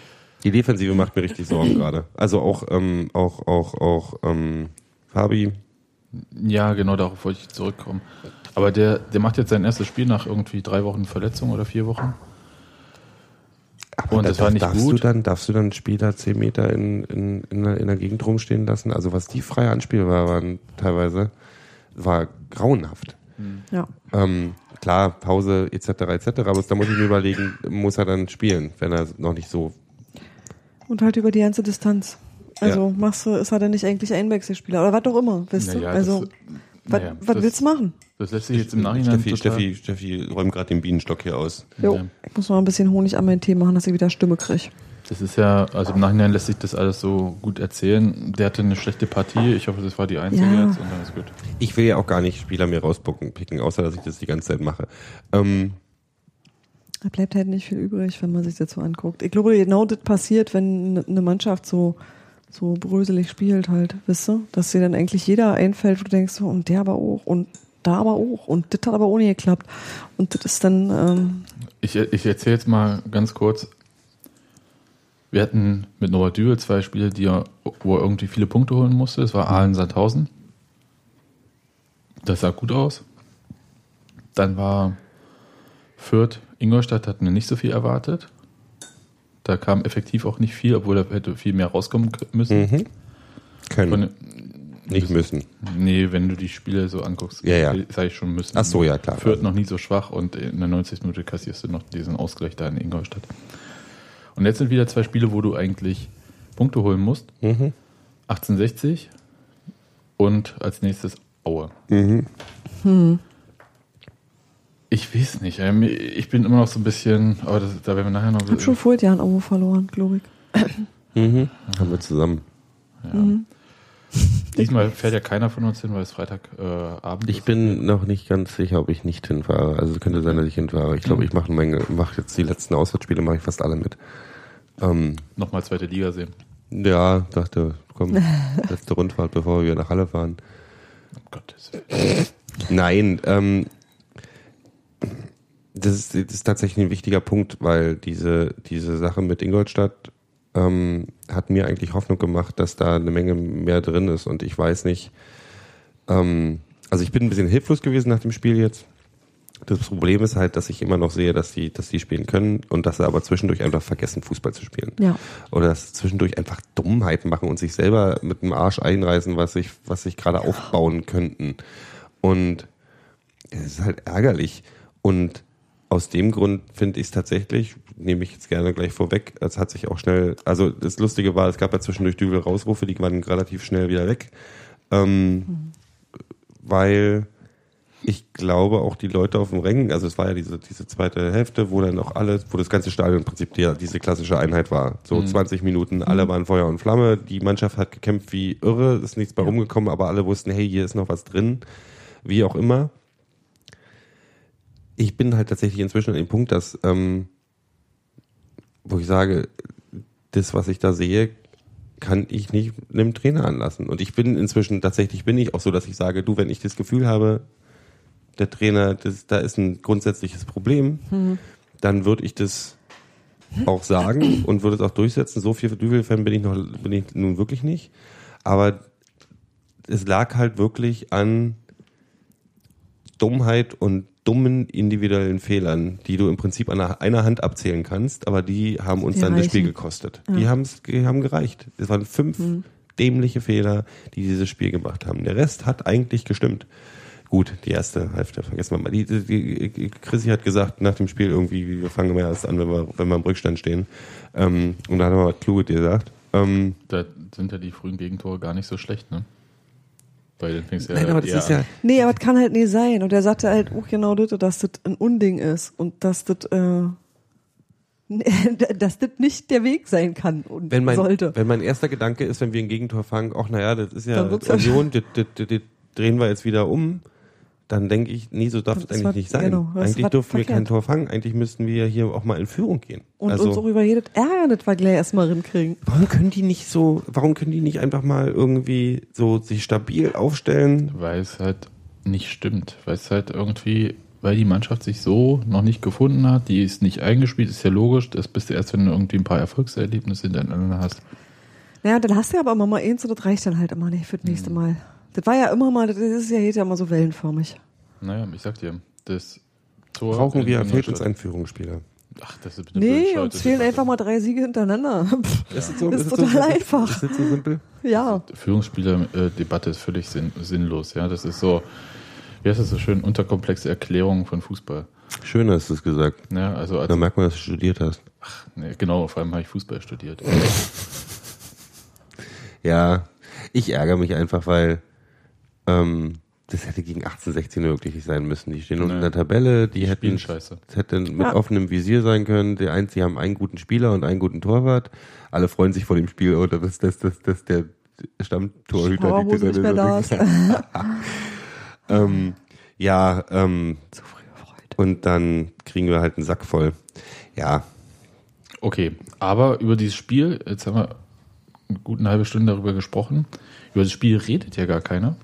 Die Defensive macht mir richtig Sorgen gerade. Also auch, ähm, auch, auch, auch ähm, Fabi. ja, genau darauf wollte ich zurückkommen. Aber der, der macht jetzt sein erstes Spiel nach irgendwie drei Wochen Verletzung oder vier Wochen. Aber Und da das war nicht darfst gut. Du dann, darfst du dann einen Spieler 10 Meter in, in, in, der, in der Gegend rumstehen lassen? Also was die freie Anspielbar waren teilweise, war grauenhaft. ja. Ähm, klar, Pause etc. etc. Aber da muss ich mir überlegen, muss er dann spielen, wenn er noch nicht so. Und halt über die ganze Distanz. Also machst du, ist er denn nicht eigentlich ein Wechselspieler oder was auch immer, weißt du? Naja, Also, das- was, naja, was das- willst du machen? Das lässt sich jetzt im Nachhinein Steffi, Steffi, Steffi räumt gerade den Bienenstock hier aus. Jo, Ja. ich muss noch ein bisschen Honig an meinen Tee machen, dass ich wieder Stimme kriege. Das ist ja, also im Nachhinein lässt sich das alles so gut erzählen. Der hatte eine schlechte Partie. Ich hoffe, das war die einzige Ja. jetzt und dann ist gut. Ich will ja auch gar nicht Spieler mir rauspucken, picken, außer dass ich das die ganze Zeit mache. Ähm, Da bleibt halt nicht viel übrig, wenn man sich das so anguckt. Ich glaube, genau das passiert, wenn ne- eine Mannschaft so, so bröselig spielt halt, wisst ihr? Dass dir dann eigentlich jeder einfällt, wo du denkst, so, und der aber auch und da aber auch und das hat aber ohne geklappt. Und das ist dann, ähm, Ich, ich erzähle jetzt mal ganz kurz. Wir hatten mit Norbert Dübel zwei Spiele, die er, wo er irgendwie viele Punkte holen musste. Das war Aalen Sandhausen. Das sah gut aus. Dann war Fürth Ingolstadt, hatten wir nicht so viel erwartet. Da kam effektiv auch nicht viel, obwohl da hätte viel mehr rauskommen müssen. mhm. Können. Von, nicht müssen. nee, wenn du die Spiele so anguckst, Ja, ja. sag ich schon müssen. Ach so, ja, klar. Fürth noch nie so schwach und in der 90. Minute kassierst du noch diesen Ausgleich da in Ingolstadt. Und jetzt sind wieder zwei Spiele, wo du eigentlich Punkte holen musst. Mhm. 1860 und als nächstes Aue. Mhm. Ich weiß nicht. ähm, Ich bin immer noch so ein bisschen, aber das, da werden wir nachher noch. hab schon vor Jahren Abo verloren, glaube ich. Mhm. Haben wir zusammen. Diesmal fährt ja keiner von uns hin, weil es Freitagabend äh, Abend Ich ist. bin noch nicht ganz sicher, ob ich nicht hinfahre. Also es könnte sein, dass ich hinfahre. Ich glaube, ich mache mache jetzt die letzten Auswärtsspiele, mache ich fast alle mit. Ähm, Nochmal zweite Liga sehen. ja, dachte, komm, letzte Rundfahrt, bevor wir nach Halle fahren. Um Gottes Willen. Nein, ähm, das ist, das ist tatsächlich ein wichtiger Punkt, weil diese, diese Sache mit Ingolstadt ähm, hat mir eigentlich Hoffnung gemacht, dass da eine Menge mehr drin ist. Und ich weiß nicht, ähm, also ich bin ein bisschen hilflos gewesen nach dem Spiel jetzt. Das Problem ist halt, dass ich immer noch sehe, dass die, dass die spielen können und dass sie aber zwischendurch einfach vergessen, Fußball zu spielen. Ja. Oder dass sie zwischendurch einfach Dummheiten machen und sich selber mit dem Arsch einreißen, was sich, was sich gerade aufbauen könnten. Und es ist halt ärgerlich. Und aus dem Grund finde ich es tatsächlich, nehme ich jetzt gerne gleich vorweg, es hat sich auch schnell, also das Lustige war, es gab ja zwischendurch Dübel Rausrufe, die waren relativ schnell wieder weg, ähm, weil ich glaube auch die Leute auf dem Rängen, also es war ja diese, diese zweite Hälfte, wo dann auch alle, wo das ganze Stadion im Prinzip die, diese klassische Einheit war. So 20 Minuten, alle waren Feuer und Flamme, die Mannschaft hat gekämpft wie irre, ist nichts bei rumgekommen, aber alle wussten, hey, hier ist noch was drin, wie auch immer. Ich bin halt tatsächlich inzwischen an dem Punkt, dass, ähm, wo ich sage, das, was ich da sehe, kann ich nicht einem Trainer anlassen. Und ich bin inzwischen, tatsächlich bin ich auch so, dass ich sage, du, wenn ich das Gefühl habe, der Trainer, das, da ist ein grundsätzliches Problem, dann würde ich das auch sagen und würde es auch durchsetzen. So viel Düvel-Fan bin ich noch, bin ich nun wirklich nicht. Aber es lag halt wirklich an Dummheit und dummen individuellen Fehlern, die du im Prinzip an einer, Hand abzählen kannst, aber die haben uns Die dann das Spiel reichen. gekostet. Die, haben's, die haben gereicht. Es waren fünf dämliche Fehler, die dieses Spiel gemacht haben. Der Rest hat eigentlich gestimmt. Gut, die erste Hälfte vergessen wir mal. Die, die, die, Chrissy hat gesagt nach dem Spiel irgendwie, wir fangen immer erst an, wenn wir, wenn wir im Rückstand stehen. Ähm, und da hat er mal was Kluges gesagt. Ähm, Da sind ja die frühen Gegentore gar nicht so schlecht, ne? Weil dann fängst du nein, ja aber das ist ja. Nee, aber das kann halt nicht sein. Und er sagte halt auch genau das, dass das ein Unding ist und dass das, äh, dass das nicht der Weg sein kann und wenn mein, sollte. wenn mein erster Gedanke ist, wenn wir ein Gegentor fangen, ach naja, das ist ja Union, das, das, das, das drehen wir jetzt wieder um, dann denke ich, nee, so darf es eigentlich war- nicht sein. genau, eigentlich war dürfen wir kein verkehrt. Tor fangen, eigentlich müssten wir hier auch mal in Führung gehen. Und also, uns auch über jedes Ärger, das wir gleich erstmal rinkriegen. warum können die nicht so, warum können die nicht einfach mal irgendwie so sich stabil aufstellen? Weil es halt nicht stimmt. Weil es halt irgendwie, weil die Mannschaft sich so noch nicht gefunden hat, die ist nicht eingespielt, ist ja logisch. Das bist du erst, wenn du irgendwie ein paar Erfolgserlebnisse hintereinander hast. Naja, dann hast du ja aber immer mal eins und das reicht dann halt immer nicht für das Mhm. nächste Mal. Das war ja immer mal, das ist ja, geht ja immer so wellenförmig. Naja, ich sag dir, das Tor. Brauchen wir, fehlt uns ein Führungsspieler. Ach, das ist bitte Nee, uns das fehlen ist- einfach mal drei Siege hintereinander. Ist so, ist es total so, einfach. Ist es so simpel? ja. Führungsspieler-Debatte ist völlig sinn sinnlos. Ja, das ist so, wie heißt das so schön, unterkomplexe Erklärung von Fußball. Schön hast du es gesagt. Ja, also als, Da merkt man, dass du studiert hast. nee, genau, vor allem habe ich Fußball studiert. Ja, ich ärgere mich einfach, weil ähm, das hätte gegen 1816 wirklich nicht sein müssen. Die stehen unten in der Tabelle, die hätten spielen scheiße. Das hätte mit Ja. offenem Visier sein können. Die eins, die haben einen guten Spieler und einen guten Torwart. Alle freuen sich vor dem Spiel, oder dass das, das, das der Stammtorhüter Powerhose nicht mehr da ist. ähm, ja, ähm, Zu früh gefreut. und dann kriegen wir halt einen Sack voll. Ja, Okay, aber über dieses Spiel, jetzt haben wir eine gute halbe Stunde darüber gesprochen. Über das Spiel redet ja gar keiner.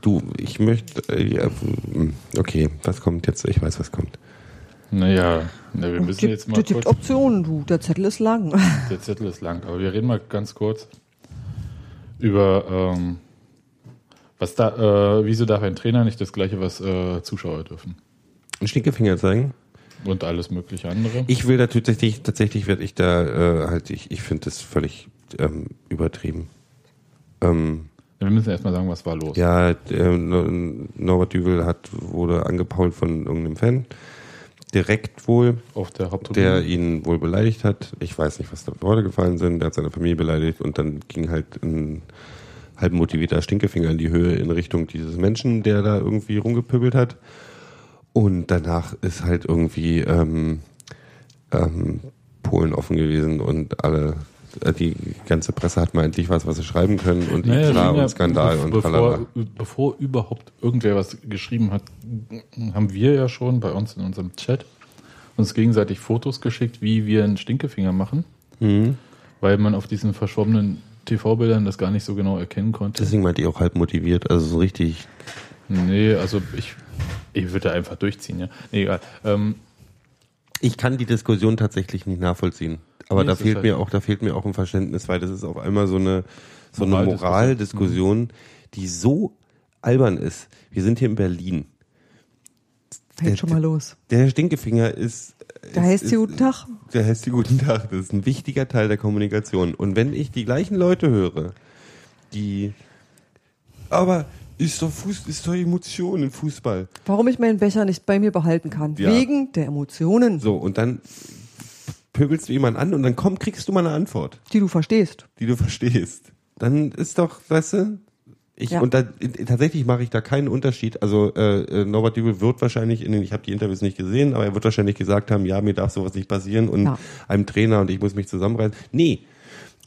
Du, ich möchte, äh, ja, mm, okay, was kommt jetzt? Ich weiß, was kommt. Naja, na, wir müssen Gibt- jetzt mal Das gibt kurz. Optionen, du. Der Zettel ist lang. Der Zettel ist lang, aber wir reden mal ganz kurz über ähm, was da, äh, wieso darf ein Trainer nicht das gleiche, was äh, Zuschauer dürfen? Einen Stinkefinger zeigen? Und alles mögliche andere. Ich will da tatsächlich, tatsächlich werde ich da äh, halt, ich, ich finde das völlig ähm, übertrieben. Ähm, wir müssen erstmal sagen, was war los. Ja, No- Norbert Düvel hat, wurde angepault von irgendeinem Fan. Direkt wohl, Auf der Haupttribüne. der ihn wohl beleidigt hat. Ich weiß nicht, was da Worte gefallen sind. Der hat seine Familie beleidigt und dann ging halt ein halb motivierter Stinkefinger in die Höhe in Richtung dieses Menschen, der da irgendwie rumgepöbelt hat. Und danach ist halt irgendwie ähm, ähm, Polen offen gewesen und alle, die ganze Presse hat mal endlich was, was sie schreiben können und Naja, ja, und Skandal be- und bevor, bevor überhaupt irgendwer was geschrieben hat, haben wir ja schon bei uns in unserem Chat uns gegenseitig Fotos geschickt, wie wir einen Stinkefinger machen, Mhm. weil man auf diesen verschwommenen TV-Bildern das gar nicht so genau erkennen konnte. Deswegen meinte ich auch halb motiviert, also so richtig. Nee, also ich, ich würde einfach durchziehen, ja. Nee, egal. Ähm, Ich kann die Diskussion tatsächlich nicht nachvollziehen. Aber Nee, da fehlt halt- mir auch, da fehlt mir auch ein Verständnis, weil das ist auf einmal so eine, so eine Moraldiskussion. Moraldiskussion, die so albern ist. Wir sind hier in Berlin. Fängt schon mal los. Der Stinkefinger ist. Da heißt ist, sie Guten Tag. Der heißt die Guten Tag. Das ist ein wichtiger Teil der Kommunikation. Und wenn ich die gleichen Leute höre, die, aber Ist doch, Fuß, ist doch Emotion im Fußball. Warum ich meinen Becher nicht bei mir behalten kann. Ja. Wegen der Emotionen, So, und dann pöbelst du jemanden an und dann komm, kriegst du mal eine Antwort, die du verstehst. die du verstehst. Dann ist doch, weißt du, ich, Ja. und da, tatsächlich mache ich da keinen Unterschied. Also äh, äh, Norbert Dübel wird wahrscheinlich, in den, ich habe die Interviews nicht gesehen, aber er wird wahrscheinlich gesagt haben, ja, mir darf sowas nicht passieren und Ja. einem Trainer und ich muss mich zusammenreißen. Nee.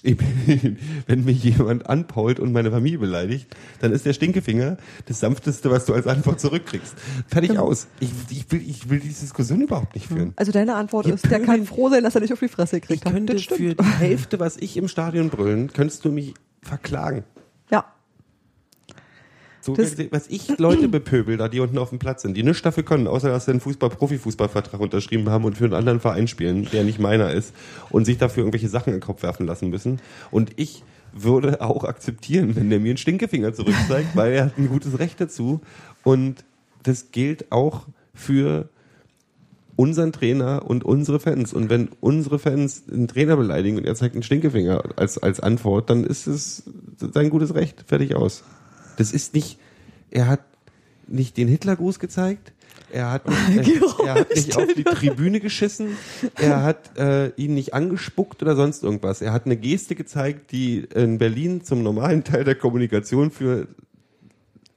Ich bin, wenn mich jemand anpault und meine Familie beleidigt, dann ist der Stinkefinger das sanfteste, was du als Antwort zurückkriegst. Fertig Genau. aus. Ich, ich, will, ich will diese Diskussion überhaupt nicht führen. Also deine Antwort Wir ist, der kann froh sein, dass er nicht auf die Fresse Ich gekriegt hat. könnte für die Hälfte, was ich im Stadion brüllen, könntest du mich verklagen. So, Das- was ich Leute bepöbel, da die unten auf dem Platz sind, die nichts dafür können, außer dass sie einen Fußball, Profifußballvertrag unterschrieben haben und für einen anderen Verein spielen, der nicht meiner ist, und sich dafür irgendwelche Sachen in den Kopf werfen lassen müssen. Und ich würde auch akzeptieren, wenn der mir einen Stinkefinger zurückzeigt, weil er hat ein gutes Recht dazu. Und das gilt auch für unseren Trainer und unsere Fans. Und wenn unsere Fans einen Trainer beleidigen und er zeigt einen Stinkefinger als, als Antwort, dann ist es sein gutes Recht. Fertig aus. Das ist nicht, er hat nicht den Hitlergruß gezeigt, er hat, nicht, er, er hat nicht auf die Tribüne geschissen, er hat äh, ihn nicht angespuckt oder sonst irgendwas. Er hat eine Geste gezeigt, die in Berlin zum normalen Teil der Kommunikation für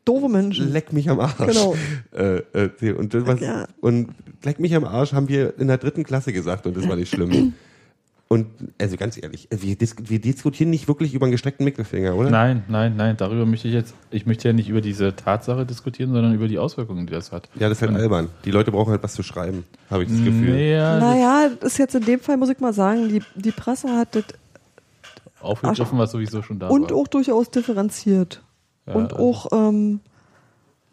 Doofe Menschen. Leck mich am Arsch. Genau. Äh, äh, und, was, Ja. und Leck mich am Arsch haben wir in der dritten Klasse gesagt und das war nicht schlimm. Und also ganz ehrlich, wir, dis wir diskutieren nicht wirklich über einen gestreckten Mittelfinger, oder? Nein, nein, nein, darüber möchte ich jetzt, ich möchte ja nicht über diese Tatsache diskutieren, sondern über die Auswirkungen, die das hat. Ja, das ist halt albern. Die Leute brauchen halt was zu schreiben, habe ich das Gefühl. Naja, Naja, das ist jetzt in dem Fall, muss ich mal sagen, die, die Presse hat das aufgegriffen, was sowieso schon da und war. auch durchaus differenziert. Ja, und also- auch ähm,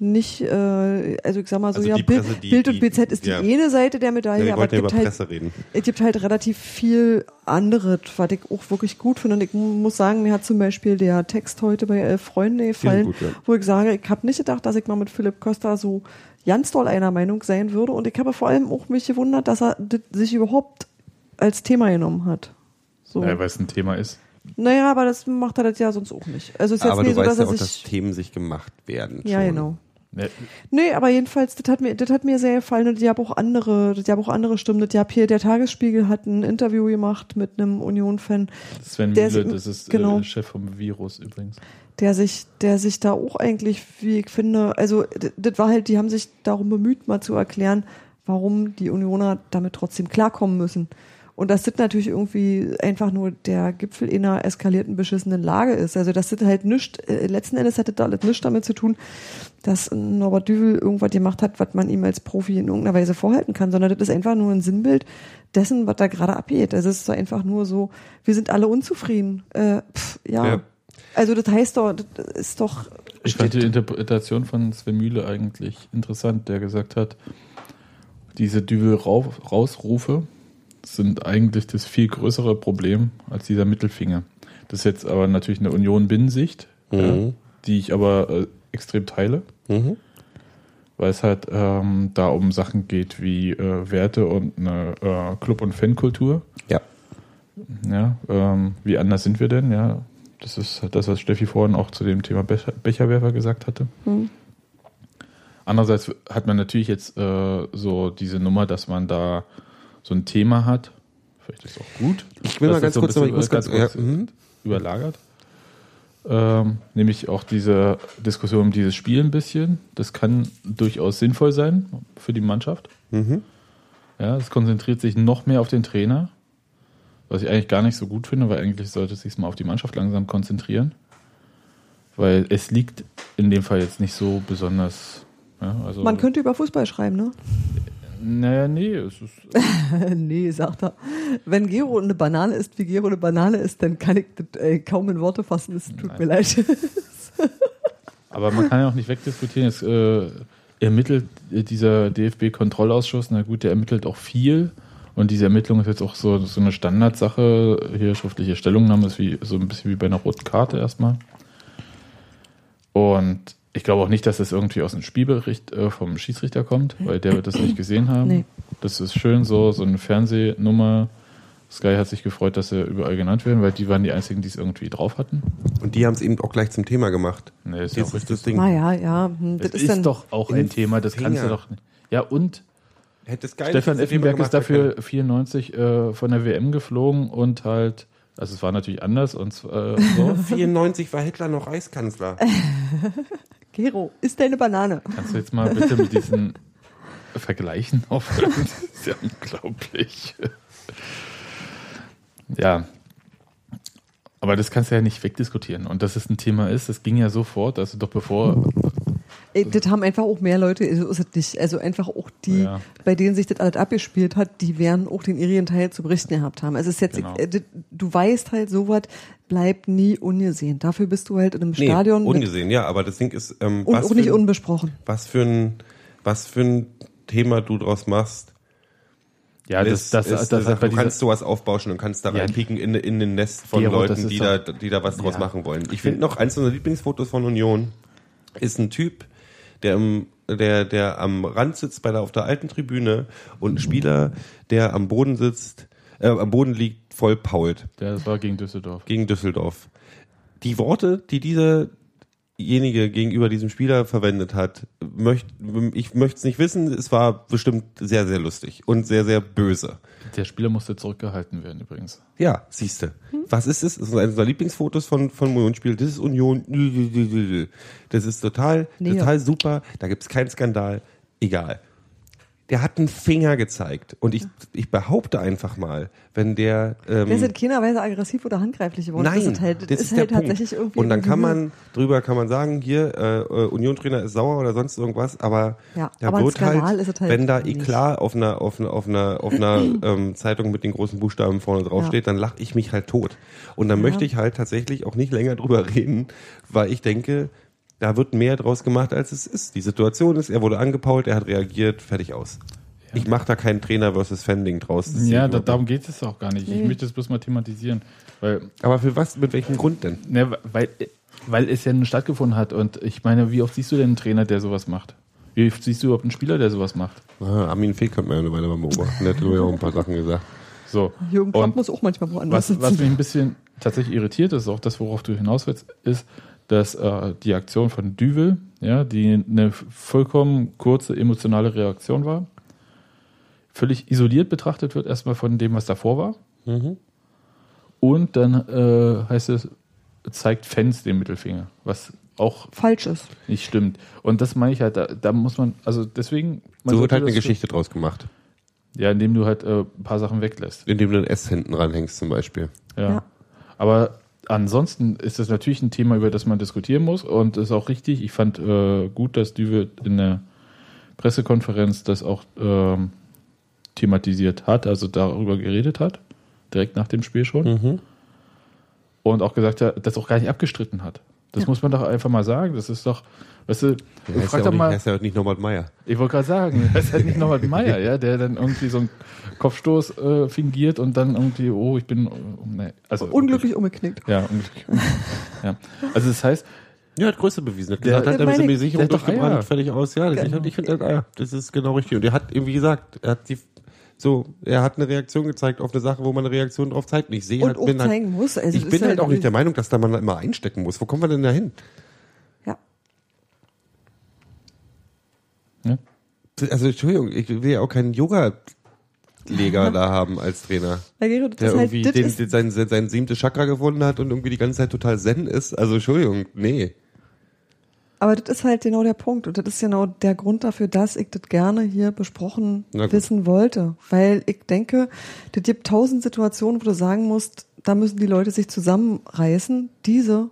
nicht, äh, also ich sag mal so, Also ja, Bild, Presse, die- Bild und BZ ist die ja. eine Seite der Ja, Medaille, wir aber es ja gibt, halt, es gibt halt relativ viel anderes, was ich auch wirklich gut finde. Und ich muss sagen, mir hat zum Beispiel der Text heute bei Elf Freunde gefallen, gut, ja. wo ich sage, ich habe nicht gedacht, dass ich mal mit Philipp Costa so ganz doll einer Meinung sein würde. Und ich habe vor allem auch mich gewundert, dass er das sich überhaupt als Thema genommen hat. So. Ja, weil es ein Thema ist. Naja, aber das macht er das ja sonst auch nicht. Also es ist jetzt Aber nie du so, dass weißt ja er auch, dass sich. Themen sich gemacht werden. Ja, schon. genau. Ne, Nee, aber jedenfalls, das hat mir, das hat mir sehr gefallen und ich habe auch andere, ich habe auch andere Stimmen. Ich habe hier, der Tagesspiegel hat ein Interview gemacht mit einem Union-Fan, Sven Der Mühle, ist- das ist genau. äh, Chef vom Virus übrigens. der sich, der sich da auch eigentlich, wie ich finde, also das war halt, die haben sich darum bemüht, mal zu erklären, warum die Unioner damit trotzdem klarkommen müssen. Und dass das natürlich irgendwie einfach nur der Gipfel in einer eskalierten, beschissenen Lage ist. Also dass das halt nichts, äh, letzten Endes hat das da alles nichts damit zu tun, dass Norbert Düvel irgendwas gemacht hat, was man ihm als Profi in irgendeiner Weise vorhalten kann, sondern das ist einfach nur ein Sinnbild dessen, was da gerade abgeht. Also es ist so einfach nur so, wir sind alle unzufrieden. Äh, pff, ja. Ja. Also das heißt doch, das ist doch Ich fand die Interpretation von Sven Mühle eigentlich interessant, der gesagt hat, diese Dübel-Rausrufe sind eigentlich das viel größere Problem als dieser Mittelfinger. Das ist jetzt aber natürlich eine Union-Binnensicht, ja, Mhm. die ich aber äh, extrem teile, Mhm. weil es halt ähm, da um Sachen geht wie äh, Werte und eine äh, Club- und Fankultur. Ja. Ja, ähm, wie anders sind wir denn? Ja, das ist das, was Steffi vorhin auch zu dem Thema Becher, Becherwerfer gesagt hatte. Hm. Andererseits hat man natürlich jetzt äh, so diese Nummer, dass man da so ein Thema hat. Vielleicht ist es auch gut. Ich will mal ganz das so kurz, aber ich bisschen, muss ganz, ganz ja, kurz mhm. überlagert. Ähm, nämlich auch diese Diskussion um dieses Spiel ein bisschen. Das kann durchaus sinnvoll sein für die Mannschaft. Mhm. Ja, es konzentriert sich noch mehr auf den Trainer, was ich eigentlich gar nicht so gut finde, weil eigentlich sollte es sich mal auf die Mannschaft langsam konzentrieren. Weil es liegt in dem Fall jetzt nicht so besonders. Ja, also, Man könnte über Fußball schreiben, ne? Naja, nee, es ist. nee, sagt er. Wenn Gero eine Banane ist, wie Gero eine Banane ist, dann kann ich das äh, kaum in Worte fassen. Es tut Nein. mir leid. Aber man kann ja auch nicht wegdiskutieren. Es äh, ermittelt äh, dieser DFB-Kontrollausschuss, na gut, der ermittelt auch viel. Und diese Ermittlung ist jetzt auch so, so eine Standardsache. Hier schriftliche Stellungnahme ist wie, so ein bisschen wie bei einer roten Karte erstmal. Und ich glaube auch nicht, dass das irgendwie aus dem Spielbericht äh, vom Schiedsrichter kommt, weil der wird das nicht gesehen haben. Nee. Das ist schön so, so eine Fernsehnummer, Sky hat sich gefreut, dass sie überall genannt werden, weil die waren die einzigen, die es irgendwie drauf hatten. Und die haben es eben auch gleich zum Thema gemacht. Nee, ist ja Jetzt auch ist richtig. das Ding. Naja, ja, hm, das, Das ist, dann, doch auch ein Thema, das kannst du Finger. doch nicht. Ja, und Hätte Sky Stefan das Effenberg ist gemacht, dafür 94 äh, von der WM geflogen und halt, also es war natürlich anders und äh, so. kann- 94 war Hitler noch Reichskanzler. Gero, ist deine Banane. Kannst du jetzt mal bitte mit diesen Vergleichen aufhören? Das ist ja unglaublich. Ja. Aber das kannst du ja nicht wegdiskutieren. Und dass es ein Thema ist, das ging ja sofort. Also doch bevor. Das haben einfach auch mehr Leute, so ist es nicht. Also einfach auch die, Ja. bei denen sich das alles abgespielt hat, die werden auch den ihren Teil zu berichten gehabt haben. Also es ist jetzt, Genau. äh, du weißt halt, sowas bleibt nie ungesehen. Dafür bist du halt in einem Nee, Stadion ungesehen, ja, aber das Ding ist, ähm, und was, auch nicht für, ein- unbesprochen. was, für ein, was für ein Thema du draus machst. Ja, das, ist, das, ist, das, das, du dieser- kannst sowas aufbauschen und kannst da Ja. reinpieken in, in den Nest von Gero, Leuten, die doch- da, die da was draus Ja. machen wollen. Ich finde noch, eins unserer Lieblingsfotos von Union ist ein Typ, der, im, der, der am Rand sitzt bei der, auf der alten Tribüne und ein Spieler, der am Boden sitzt, äh, am Boden liegt, voll pault das war gegen Düsseldorf. gegen Düsseldorf. Die Worte, die dieserjenige gegenüber diesem Spieler verwendet hat, möcht, ich möchte es nicht wissen, es war bestimmt sehr, sehr lustig und sehr, sehr böse. Der Spieler musste zurückgehalten werden übrigens. Ja, siehste. Was ist es? Das ist eines unserer Lieblingsfotos von, von Union-Spiel. Das ist Union. Das ist total, Nee. total super. Da gibt's keinen Skandal. Egal. Der hat einen Finger gezeigt. Und ich, ich behaupte einfach mal, wenn der. Ähm, Der ist in keiner Weise aggressiv oder handgreiflich geworden. Nein, das ist halt, das ist halt tatsächlich irgendwie. Und dann kann man drüber kann man sagen, hier äh, Union-Trainer ist sauer oder sonst irgendwas, aber Ja, da aber wird halt, ist halt wenn da. Eklat auf einer auf einer auf einer auf einer ähm, Zeitung mit den großen Buchstaben vorne drauf Ja. steht, dann lache ich mich halt tot. Und dann Ja. möchte ich halt tatsächlich auch nicht länger drüber reden, weil ich denke, da wird mehr draus gemacht, als es ist. Die Situation ist, er wurde angepault, er hat reagiert, fertig aus. Ich mache da keinen Trainer versus Fan-Ding draus. Das Ja, da, darum geht es auch gar nicht. Ich möchte es bloß mal thematisieren. Weil. Aber für was, mit welchem Grund denn? Ne, weil, weil es ja nun stattgefunden hat. Und ich meine, wie oft siehst du denn einen Trainer, der sowas macht? Wie oft siehst du überhaupt einen Spieler, der sowas macht? Ah, Armin Fee könnte man ja eine Weile mal beobachten. Der hat ja auch ein paar Sachen gesagt. So. Jürgen Klopp muss auch manchmal woanders was, sitzen. was mich ein bisschen tatsächlich irritiert, das ist auch das, worauf du hinaus willst, ist, dass äh, die Aktion von Düvel, ja, die eine vollkommen kurze emotionale Reaktion war, völlig isoliert betrachtet wird, erstmal von dem, was davor war. Und dann äh, heißt es, zeigt Fans den Mittelfinger, was auch falsch ist. nicht stimmt. Und das meine ich halt, da, da muss man, also deswegen. man So wird halt eine Geschichte draus gemacht. Ja, indem du halt äh, ein paar Sachen weglässt. Indem du ein S hinten ranhängst zum Beispiel. Ja. Ja. Aber ansonsten ist das natürlich ein Thema, über das man diskutieren muss und ist auch richtig. Ich fand äh, gut, dass Düwe in der Pressekonferenz das auch ähm, thematisiert hat, also darüber geredet hat, direkt nach dem Spiel schon. Mhm. Und auch gesagt hat, das auch gar nicht abgestritten hat. Das Ja. muss man doch einfach mal sagen. Das ist doch, weißt du, Er heißt, frag ja doch nicht, mal. er heißt ja nicht Norbert Meyer. Ich wollte gerade sagen, das ist halt nicht Norbert Meyer, ja, der dann irgendwie so einen Kopfstoß äh, fingiert und dann irgendwie, oh, ich bin, äh, nee, also Unglücklich umgeknickt. Ja, unglücklich. ja. Also das heißt, Ja, hat Größe bewiesen. Hat Der- gesagt, hat der er meine mir ich, Sicherung der hat doch durchgebrannt, fertig aus. Ja, das, Genau. ich, ich finde. Das ist genau richtig. Und er hat, wie gesagt, er hat die, so, er hat eine Reaktion gezeigt auf eine Sache, wo man eine Reaktion drauf zeigt. Und ich sehe Und halt, bin halt, muss. Also ich bin ist halt auch nicht der Meinung, dass da man immer einstecken muss. Wo kommen wir denn da hin? Ja. ja, Also, Entschuldigung, ich will ja auch keinen Yoga-Leger da haben als Trainer. Gero, das Der ist halt, irgendwie das den, ist, den, sein, sein, sein siebte Chakra gefunden hat und irgendwie die ganze Zeit total zen ist. Also, Entschuldigung, nee. Aber das ist halt genau der Punkt. Und das ist genau der Grund dafür, dass ich das gerne hier besprochen wissen wollte. Weil ich denke, das gibt tausend Situationen, wo du sagen musst, da müssen die Leute sich zusammenreißen. Diese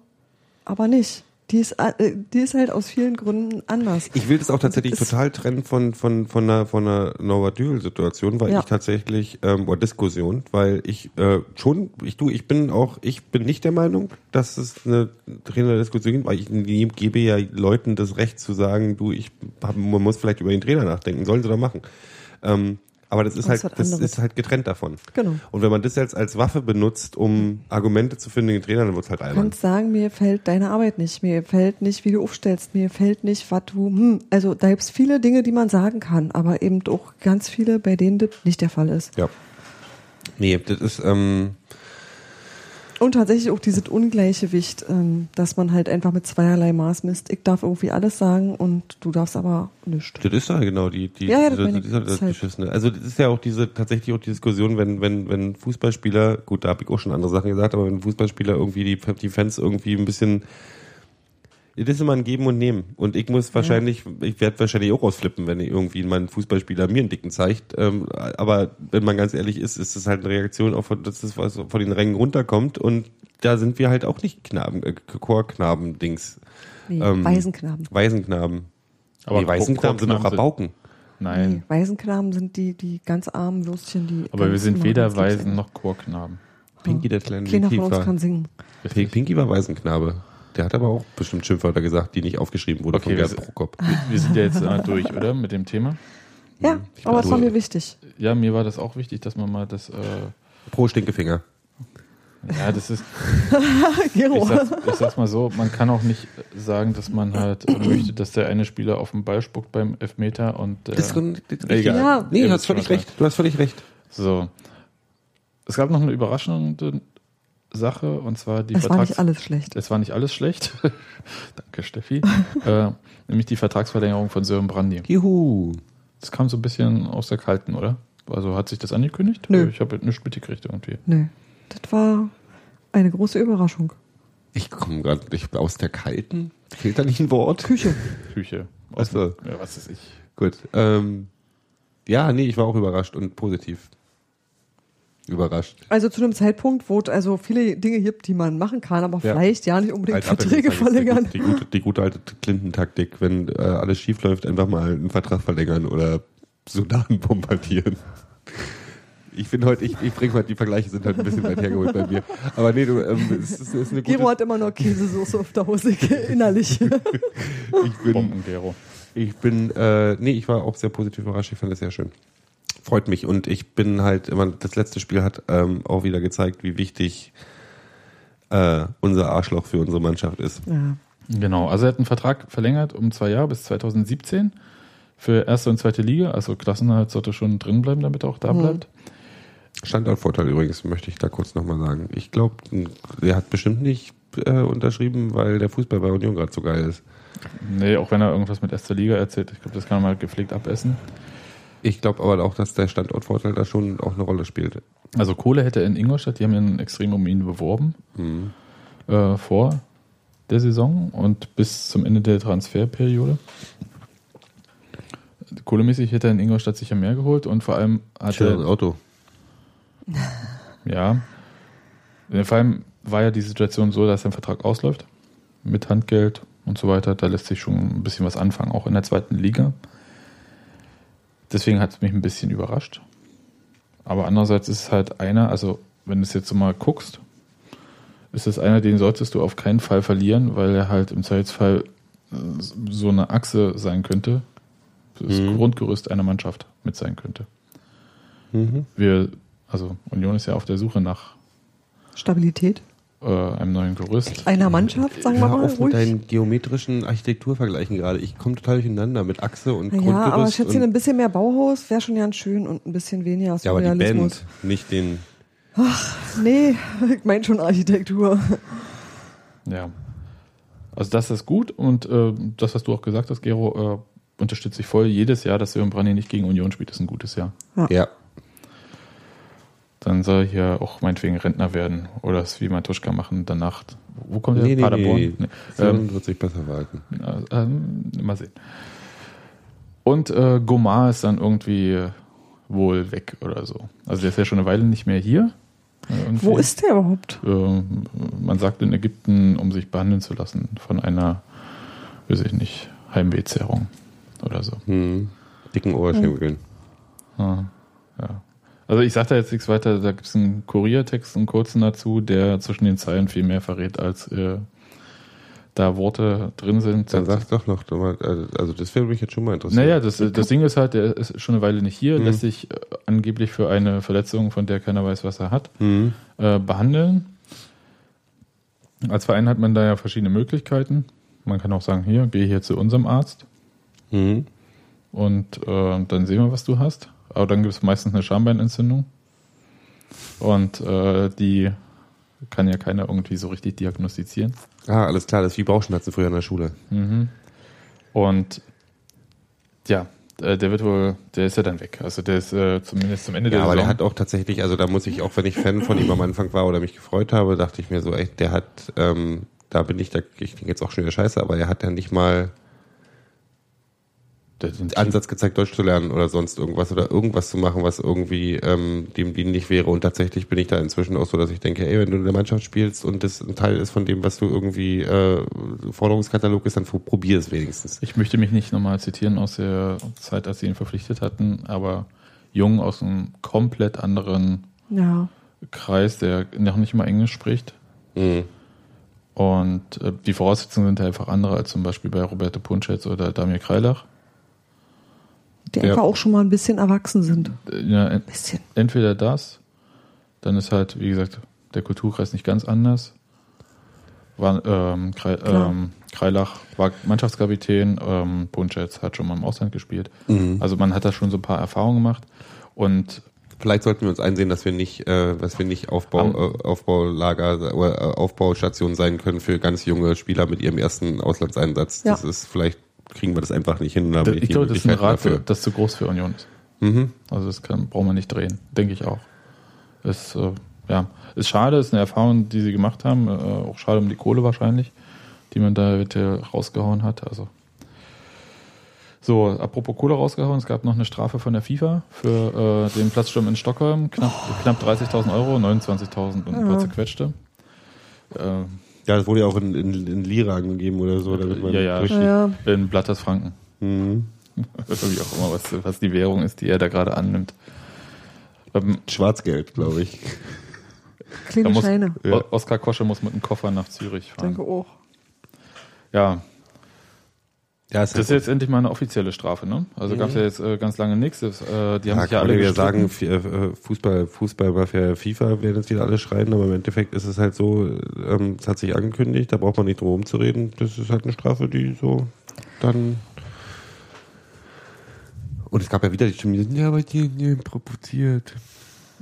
aber nicht. Die ist, äh, die ist halt aus vielen Gründen anders. Ich will das auch tatsächlich Das total trennen von, von, von einer, von einer Norbert Dühl-Situation, weil Ja. ich tatsächlich, ähm, oder Diskussion, weil ich äh, schon, ich du, ich bin auch, ich bin nicht der Meinung, dass es eine Trainerdiskussion gibt, weil ich ge- gebe ja Leuten das Recht zu sagen, du, ich hab, man muss vielleicht über den Trainer nachdenken, sollen sie doch machen. Ähm, aber das ist halt, das anderes. ist halt getrennt davon. Genau. Und wenn man das jetzt als Waffe benutzt, um Argumente zu finden gegen den Trainer, dann wird's halt Du albern. kannst sagen, mir fällt deine Arbeit nicht, mir fällt nicht, wie du aufstellst, mir fällt nicht, was du, hm. Also da gibt's viele Dinge, die man sagen kann, aber eben auch ganz viele, bei denen das nicht der Fall ist. Ja. Nee, das ist, ähm, Und tatsächlich auch dieses Ungleichgewicht, ähm, dass man halt einfach mit zweierlei Maß misst. Ich darf irgendwie alles sagen und du darfst aber nichts. Das ist ja genau die, die, Ja, ja, das Das das ist halt- Beschissene. Also das ist ja auch diese tatsächlich auch die Diskussion, wenn wenn wenn Fußballspieler, gut, da habe ich auch schon andere Sachen gesagt, aber wenn Fußballspieler irgendwie die die Fans irgendwie ein bisschen das ist immer ein Geben und Nehmen. Und ich muss wahrscheinlich, ich werde wahrscheinlich auch ausflippen, wenn irgendwie mal ein Fußballspieler mir einen Dicken zeigt. Ähm, aber wenn man ganz ehrlich ist, ist das halt eine Reaktion auf, das ist, was von den Rängen runterkommt. Und da sind wir halt auch nicht Knaben, äh, Chorknaben-Dings. Nee, Ähm, Waisenknaben. Waisenknaben. Aber nee, Waisenknaben sind Chorknaben Rabauken. Nein. Nee, Waisenknaben sind die, die ganz armen Würstchen, die. Aber wir sind weder Waisen noch Chorknaben. Pinky, der kleine Keiner von uns kann singen. Pink- Pinky war Waisenknabe. Der hat aber auch bestimmt Schimpfwörter gesagt, die nicht aufgeschrieben wurden Okay, von Gerd wir- Prokop. Wir sind ja jetzt äh, durch, oder? Mit dem Thema. Ja, Ich aber das glaube- war mir wichtig. Ja, mir war das auch wichtig, dass man mal das. Äh, Pro Stinkefinger. ja, das ist. Ich sag's, ich sag's mal so, man kann auch nicht sagen, dass man halt äh, möchte, dass der eine Spieler auf den Ball spuckt beim Elfmeter und. Äh, Das ein- das Egal. Ja. Nee, du hast völlig recht. Du hast völlig recht. So. Es gab noch eine überraschende Sache und zwar die Es war Vertrags nicht alles schlecht. Es war nicht alles schlecht. Danke, Steffi. äh, nämlich die Vertragsverlängerung von Sören Brandy. Juhu. Das kam so ein bisschen aus der Kalten, oder? Also hat sich das angekündigt? Nö. Ich habe nichts mitgekriegt irgendwie. Nee. Das war eine große Überraschung. Ich komme gerade nicht aus der kalten. Fehlt da nicht ein Wort? Küche. Küche. Ach so. Ja, was ist ich? Gut. Ähm, ja, nee, ich war auch überrascht und positiv. Überrascht. Also zu einem Zeitpunkt, wo es also viele Dinge gibt, die man machen kann, aber Ja. vielleicht ja nicht unbedingt Als Verträge verlängern. Die, die, gute, die gute alte Clinton-Taktik, wenn äh, alles schief läuft, einfach mal einen Vertrag verlängern oder Sudan bombardieren. Ich bin heute, ich, ich bringe heute, die Vergleiche sind halt ein bisschen weit hergeholt bei mir. Aber nee, du, ähm, es ist, es ist eine gute, Gero hat immer noch Käsesoße auf der Hose innerlich. ich bin, Bombengero. ich bin, äh, nee, ich war auch sehr positiv überrascht, ich fand es sehr schön. Freut mich und ich bin halt immer, das letzte Spiel hat ähm, auch wieder gezeigt, wie wichtig äh, unser Arschloch für unsere Mannschaft ist. ja. Genau, also er hat einen Vertrag verlängert um zwei Jahre bis 2017 für erste und zweite Liga. Also Klassenerhalt sollte schon drin bleiben, damit er auch da Mhm. bleibt. Standortvorteil übrigens, möchte ich da kurz nochmal sagen. Ich glaube, der hat bestimmt nicht äh, unterschrieben, weil der Fußball bei Union gerade so geil ist. Nee, auch wenn er irgendwas mit erster Liga erzählt. Ich glaube, das kann man mal gepflegt abessen. Ich glaube aber auch, dass der Standortvorteil da schon auch eine Rolle spielt. Also Kohle hätte er in Ingolstadt, die haben ihn extrem um ihn beworben äh, vor der Saison und bis zum Ende der Transferperiode. Kohlemäßig hätte er in Ingolstadt sicher mehr geholt und vor allem hat Schönes er, Auto. ja, vor allem war ja die Situation so, dass sein Vertrag ausläuft mit Handgeld und so weiter. Da lässt sich schon ein bisschen was anfangen, auch in der zweiten Liga. Deswegen hat es mich ein bisschen überrascht. Aber andererseits ist es halt einer, also wenn du es jetzt so mal guckst, ist es einer, den solltest du auf keinen Fall verlieren, weil er halt im Zweifelsfall äh, so eine Achse sein könnte, das Mhm. Grundgerüst einer Mannschaft mit sein könnte. Mhm. Wir, also Union ist ja auf der Suche nach Stabilität äh, einem neuen Gerüst. einer Mannschaft, sagen wir Hör mal auf mit ruhig. deinen geometrischen Architekturvergleichen gerade. Ich komme total durcheinander mit Achse und Ja, Grundgerüst. aber schätzchen, ein bisschen mehr Bauhaus wäre schon ganz schön und ein bisschen weniger ja, aber die. Band, nicht den. Nee, ich meine schon Architektur. Ja. Also das ist gut und äh, das, was du auch gesagt hast, Gero, äh, unterstütze ich voll. Jedes Jahr, dass Sören Brandy nicht gegen Union spielt, ist ein gutes Jahr. Ja. Dann soll er hier auch meinetwegen Rentner werden oder es wie Matuschka machen danach. Wo kommt der? Nee, Paderborn? nee. Nee. Ähm, wird sich besser verhalten. äh, ähm, mal sehen. Und äh, Gomar ist dann irgendwie äh, wohl weg oder so. Also der ist ja schon eine Weile nicht mehr hier. Äh, irgendwie. Wo ist der überhaupt? Äh, man sagt in Ägypten, um sich behandeln zu lassen von einer, weiß ich nicht, Heimwehzerrung oder so. Hm. Dicken Oberschenkeln. Ah, ja. Also ich sage da jetzt nichts weiter, da gibt es einen Kuriertext, einen kurzen dazu, der zwischen den Zeilen viel mehr verrät, als äh, da Worte drin sind. Dann sag doch noch, also das würde mich jetzt schon mal interessieren. Naja, das, das Ding ist halt, der ist schon eine Weile nicht hier, Mhm. lässt sich äh, angeblich für eine Verletzung, von der keiner weiß, was er hat, Hm. äh, behandeln. Als Verein hat man da ja verschiedene Möglichkeiten. Man kann auch sagen, hier, geh hier zu unserem Arzt Hm. und äh, dann sehen wir, was du hast. Aber dann gibt es meistens eine Schambeinentzündung. Und äh, die kann ja keiner irgendwie so richtig diagnostizieren. Ah, alles klar, das ist wie Bauchschmerzen früher in der Schule. Mhm. Und ja, äh, der wird wohl, der ist ja dann weg. Also der ist äh, zumindest zum Ende Ja, der aber der Saison. hat auch tatsächlich, also da muss ich auch, wenn ich Fan von ihm am Anfang war oder mich gefreut habe, dachte ich mir so, echt, der hat, ähm, da bin ich, da ich klinge jetzt auch schon wieder scheiße, aber er hat ja nicht mal der, den Ansatz gezeigt, Deutsch zu lernen oder sonst irgendwas oder irgendwas zu machen, was irgendwie ähm, dem dienlich wäre. Und tatsächlich bin ich da inzwischen auch so, dass ich denke, ey, wenn du in der Mannschaft spielst und das ein Teil ist von dem, was du irgendwie äh, Forderungskatalog ist, dann probier es wenigstens. Ich möchte mich nicht nochmal zitieren aus der Zeit, als sie ihn verpflichtet hatten, aber Jung aus einem komplett anderen Ja. Kreis, der noch nicht mal Englisch spricht. Mhm. Und äh, die Voraussetzungen sind einfach andere als zum Beispiel bei Roberto Punschetz oder Damir Kreilach. Die Ja. einfach auch schon mal ein bisschen erwachsen sind. Äh, Ja, en- Bisschen. entweder das, dann ist halt, wie gesagt, der Kulturkreis nicht ganz anders. War, ähm, Krei, ähm, Kreilach war Mannschaftskapitän, ähm, Punschetz hat schon mal im Ausland gespielt. Mhm. Also man hat da schon so ein paar Erfahrungen gemacht. Und Vielleicht sollten wir uns einsehen, dass wir nicht, äh, dass wir nicht Aufbau, äh, Aufbaulager oder äh, Aufbaustation sein können für ganz junge Spieler mit ihrem ersten Auslandseinsatz. Ja. Das ist vielleicht kriegen wir das einfach nicht hin. und haben ich die glaube, das ist ein Rad, für, dafür. das zu groß für Union ist. Mhm. Also das kann, braucht man nicht drehen, denke ich auch. Ist, äh, ja, ist schade, ist eine Erfahrung, die sie gemacht haben. Äh, auch schade um die Kohle wahrscheinlich, die man da rausgehauen hat. Also so, apropos Kohle rausgehauen, es gab noch eine Strafe von der FIFA für äh, den Platzsturm in Stockholm. Knapp, knapp 30.000 Euro, 29.000 und ein paar zerquetschte. Äh, Ja, das wurde ja auch in, in, in Lira angegeben oder so, damit man Ja, ja. richtig. Ja, ja. in Blatters Franken. Mhm. Wie auch immer, was, was die Währung ist, die er da gerade annimmt. Ähm, Schwarzgeld, glaube ich. Da Kleine muss, Scheine. O- Oskar Kosche muss mit dem Koffer nach Zürich fahren. Danke auch. Ja, Ja, das ist jetzt endlich mal eine offizielle Strafe, ne? Also gab es ja jetzt äh, ganz lange nichts. Äh, die haben ja, sich ja alle gestritten. sagen, äh, Fußball, Fußball war für FIFA, werden jetzt wieder alle schreien, aber im Endeffekt ist es halt so, ähm, es hat sich angekündigt, da braucht man nicht drum herum zu reden. Das ist halt eine Strafe, die so dann. Und es gab ja wieder die Stimmen, die sagen, ja, aber die, die provoziert.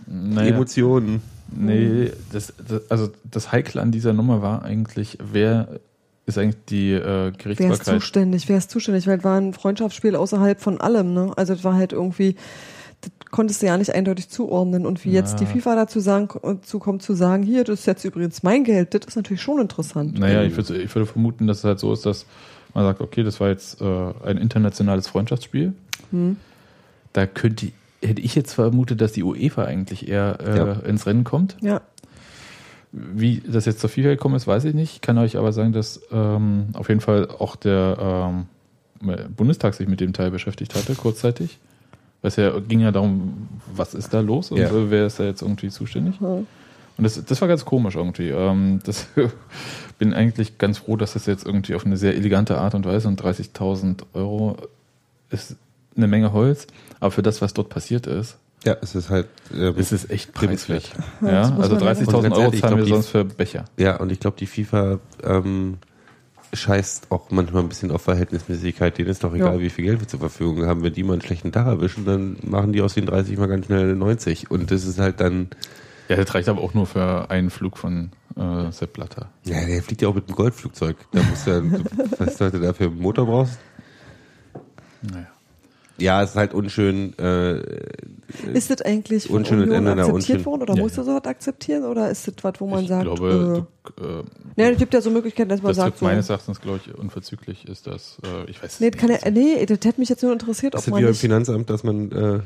Naja, Emotionen. nee, das, das, also das Heikle an dieser Nummer war eigentlich, wer ist eigentlich die äh, Wer ist Gerichtsbarkeit? zuständig? Wer ist zuständig? Weil es war ein Freundschaftsspiel außerhalb von allem, ne? Also es war halt irgendwie, das konntest du ja nicht eindeutig zuordnen. Und wie jetzt die. FIFA dazu sagen, dazu kommt zu sagen, hier, das ist jetzt übrigens mein Geld, das ist natürlich schon interessant. Naja, ich würde, ich würde vermuten, dass es halt so ist, dass man sagt, okay, das war jetzt äh, ein internationales Freundschaftsspiel. Hm. Da könnte, hätte ich jetzt vermutet, dass die UEFA eigentlich eher äh, Ja. ins Rennen kommt. Ja, Wie das jetzt zur FIFA gekommen ist, weiß ich nicht. Ich kann euch aber sagen, dass ähm, auf jeden Fall auch der ähm, Bundestag sich mit dem Teil beschäftigt hatte, kurzzeitig. Weil es ja ging ja darum, was ist da los und Ja. wer ist da jetzt irgendwie zuständig. Ja. Und das, das war ganz komisch irgendwie. Ähm, das bin eigentlich ganz froh, dass das jetzt irgendwie auf eine sehr elegante Art und Weise und 30.000 Euro ist eine Menge Holz, aber für das, was dort passiert ist, Ja, es ist halt. Ist es echt preiswert. Ja, also man leider- 30.000 Und ganz Euro zahlen glaub, wir sonst für Becher. Ja, und ich glaube, die FIFA ähm, scheißt auch manchmal ein bisschen auf Verhältnismäßigkeit. Denen ist doch egal, Ja. wie viel Geld wir zur Verfügung haben. Wenn die mal einen schlechten Tag erwischen, dann machen die aus den 30 mal ganz schnell 90. Und das ist halt dann, Ja, das reicht aber auch nur für einen Flug von äh, Sepp Blatter. ja, der fliegt ja auch mit einem Goldflugzeug. Da musst du ja, was du da für einen Motor brauchst. Naja. Ja, es ist halt unschön. Äh, Ist das eigentlich Unschön und Union Ende, akzeptiert worden oder Ja, musst du sowas akzeptieren oder ist das was, wo man ich sagt, glaube, äh, du, äh, ja, es gibt ja so Möglichkeiten, dass man das sagt, wird so, meines Erachtens, glaube ich, unverzüglich ist das, äh, ich weiß nee, das kann ja, nee, das hätte mich jetzt nur interessiert, ist ob das man wie beim nicht, Finanzamt, dass man, äh,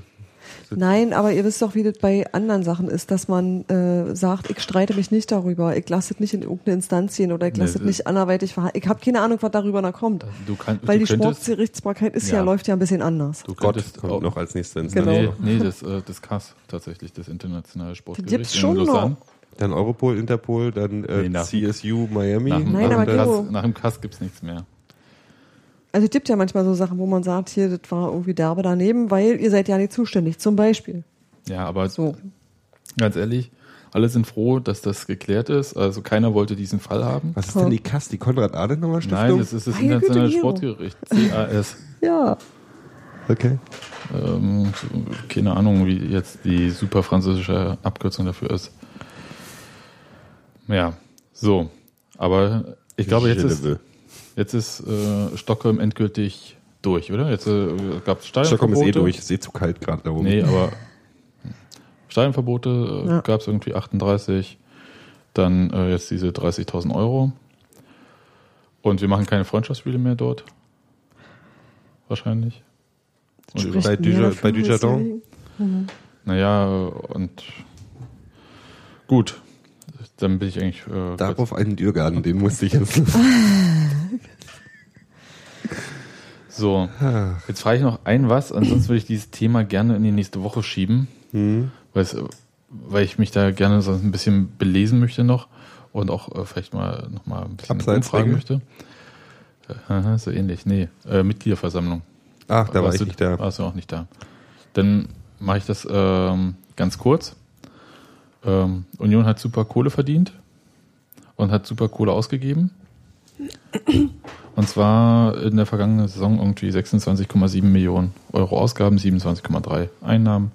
nein, aber ihr wisst doch, wie das bei anderen Sachen ist, dass man äh, sagt, ich streite mich nicht darüber, ich lasse das nicht in irgendeine Instanz gehen oder ich lasse Nee, das nicht anderweitig verhalten, ich habe keine Ahnung, was darüber noch kommt, du, kann, weil du die könntest, Sportgerichtsbarkeit ist ja. Ja. läuft ja ein bisschen anders. du Gott könntest kommt auch, noch als nächstes. Genau. Nee, nee, das, äh, das CAS tatsächlich, das internationale Sportgericht gibt's schon in Lausanne. Dann Europol, Interpol, dann äh, Nee, nach- CSU Miami. Nach, dem- Nein, nach, aber CAS, nach dem CAS gibt es nichts mehr. Also es gibt ja manchmal so Sachen, wo man sagt, hier, das war irgendwie derbe daneben, weil ihr seid ja nicht zuständig, zum Beispiel. Ja, aber So. ganz ehrlich, alle sind froh, dass das geklärt ist. Also keiner wollte diesen Fall haben. Was ist denn die KAS, die Konrad-Adenauer-Stiftung? Nein, das ist das Güte, internationale Gero. Sportgericht, CAS. Ja. Okay. Ähm, keine Ahnung, wie jetzt die super französische Abkürzung dafür ist. Ja, so. Aber ich glaube, jetzt ist, jetzt ist äh, Stockholm endgültig durch, oder? Jetzt äh, gab es Stadionverbote. Stockholm ist eh durch, ist eh zu kalt gerade da oben. Nee, aber Stadionverbote äh, Ja. gab es irgendwie 38, dann äh, jetzt diese 30.000 Euro. Und wir machen keine Freundschaftsspiele mehr dort. Wahrscheinlich. Und bei Dujardin? deswegen. Naja, und gut. Dann bin ich eigentlich. Äh, Darauf einen Dürgarten, den musste ich jetzt. so, jetzt frage ich noch ein was, ansonsten würde ich dieses Thema gerne in die nächste Woche schieben, Hm. weil, ich mich da gerne so ein bisschen belesen möchte noch und auch äh, vielleicht mal noch mal ein bisschen Dinge? möchte. Äh, aha, so ähnlich, nee, äh, Mitgliederversammlung. Ach, da war Warst ich du- nicht da. Warst du auch nicht da. Dann mache ich das ähm, ganz kurz. Ähm, Union hat super Kohle verdient und hat super Kohle ausgegeben. Und zwar in der vergangenen Saison irgendwie 26,7 Millionen Euro Ausgaben, 27,3 Einnahmen.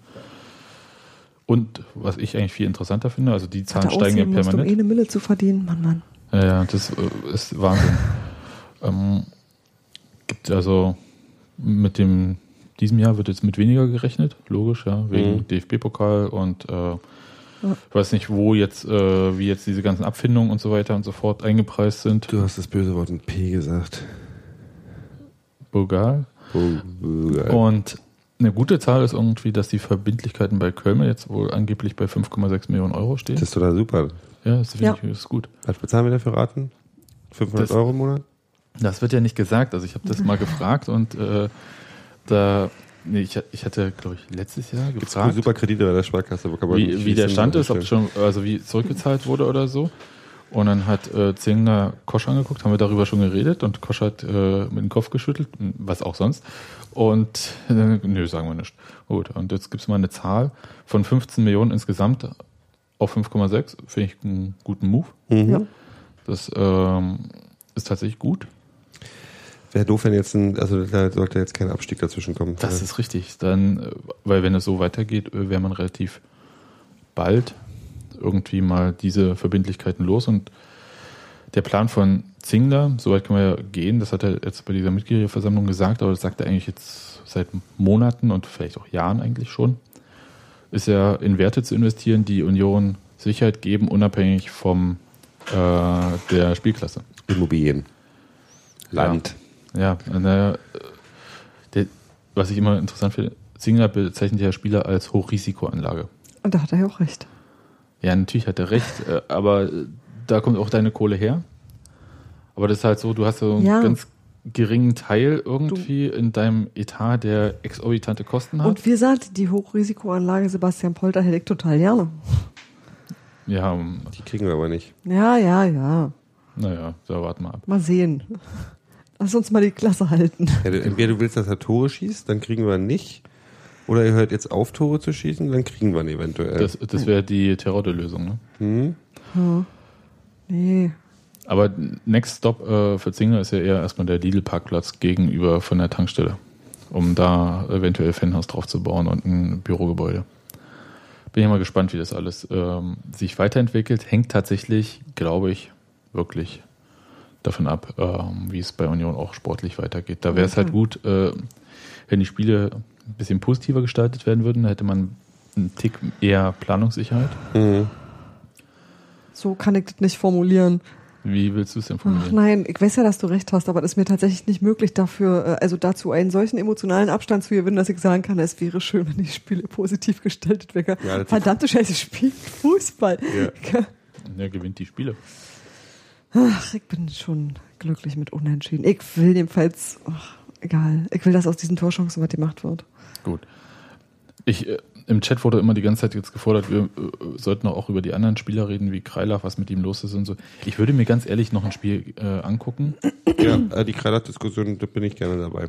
Und was ich eigentlich viel interessanter finde, also die Zahlen steigen ja ausheben musst, um eh permanent. eine Mille zu verdienen, Mann, Mann. Ja, ja, das äh, ist Wahnsinn. ähm, gibt also mit dem diesem Jahr wird jetzt mit weniger gerechnet, logisch, ja, wegen Mhm. DFB-Pokal und äh, ich weiß nicht, wo jetzt, äh, wie jetzt diese ganzen Abfindungen und so weiter und so fort eingepreist sind. Du hast das böse Wort mit P gesagt. Bulgar. Oh, Und eine gute Zahl ist irgendwie, dass die Verbindlichkeiten bei Köln jetzt wohl angeblich bei 5,6 Millionen Euro stehen. Das ist total super. ja, das finde Ja. ich das ist gut. Was bezahlen wir dafür Raten? 500 Das- Euro im Monat? Das wird ja nicht gesagt. Also ich habe das mal gefragt und äh, da, nee, ich, ich hatte, glaube ich, letztes Jahr Gibt's gefragt, super Kredite bei der Sparkasse? Wo kann man wie, wie der Stand ist, ob schon, also wie zurückgezahlt wurde oder so. Und dann hat äh, Zingler Kosch angeguckt, haben wir darüber schon geredet und Kosch hat äh, mit dem Kopf geschüttelt, was auch sonst. Und äh, nö, sagen wir nicht. Gut, und jetzt gibt's mal eine Zahl von 15 Millionen insgesamt auf 5,6. Finde ich einen guten Move. Mhm. Ja. Das ähm, ist tatsächlich gut. Wäre doof, wenn jetzt ein, also da sollte jetzt kein Abstieg dazwischen kommen. Das ist richtig. Dann, äh, weil wenn es so weitergeht, äh, wäre man relativ bald irgendwie mal diese Verbindlichkeiten los. Und der Plan von Zingler, soweit können wir ja gehen, das hat er jetzt bei dieser Mitgliederversammlung gesagt, aber das sagt er eigentlich jetzt seit Monaten und vielleicht auch Jahren eigentlich schon, ist ja in Werte zu investieren, die Union Sicherheit geben, unabhängig vom äh, der Spielklasse. Immobilien. Land. Ja, naja, äh, der, was ich immer interessant finde, Zingler bezeichnet ja Spieler als Hochrisikoanlage. Und da hat er ja auch recht. Ja, natürlich hat er recht, äh, aber da kommt auch deine Kohle her. Aber das ist halt so, du hast so einen Ja. ganz geringen Teil irgendwie in deinem Etat, der exorbitante Kosten hat. Und wie gesagt, die Hochrisikoanlage Sebastian Polter hätte ich total gerne. ja, Die kriegen wir aber nicht. Ja, ja, ja. naja, da warten wir ab. Mal sehen. Lass uns mal die Klasse halten. Ja, du- entweder du willst, dass er Tore schießt, dann kriegen wir ihn nicht. Oder er hört jetzt auf, Tore zu schießen, dann kriegen wir ihn eventuell. Das, das wäre die Terodde-Lösung. Ne? hm? Nee. Aber Next Stop äh, für Zingler ist ja eher erstmal der Lidl-Parkplatz gegenüber von der Tankstelle, um da eventuell Fanhaus drauf zu bauen und ein Bürogebäude. Bin ja mal gespannt, wie das alles ähm, sich weiterentwickelt. Hängt tatsächlich, glaube ich, wirklich davon ab, ähm, wie es bei Union auch sportlich weitergeht. Da wäre es halt gut, äh, wenn die Spiele ein bisschen positiver gestaltet werden würden. Da hätte man einen Tick eher Planungssicherheit. Mhm. So kann ich das nicht formulieren. Wie willst du es denn Ach formulieren? nein, ich weiß ja, dass du recht hast, aber das ist mir tatsächlich nicht möglich dafür, äh, also dazu einen solchen emotionalen Abstand zu gewinnen, dass ich sagen kann, es wäre schön, wenn die Spiele positiv gestaltet wären. Ja, Verdammte Scheiße, spielt Fußball. Ja. Er gewinnt die Spiele. Ach, ich bin schon glücklich mit Unentschieden. Ich will jedenfalls, ach, egal, ich will, dass aus diesen Torchancen was gemacht wird. Gut. Ich, äh, Im Chat wurde immer die ganze Zeit jetzt gefordert, wir äh, sollten auch über die anderen Spieler reden, wie Kreilach, was mit ihm los ist und so. Ich würde mir ganz ehrlich noch ein Spiel äh, angucken. Ja, äh, die Kreilat-Diskussion, da bin ich gerne dabei.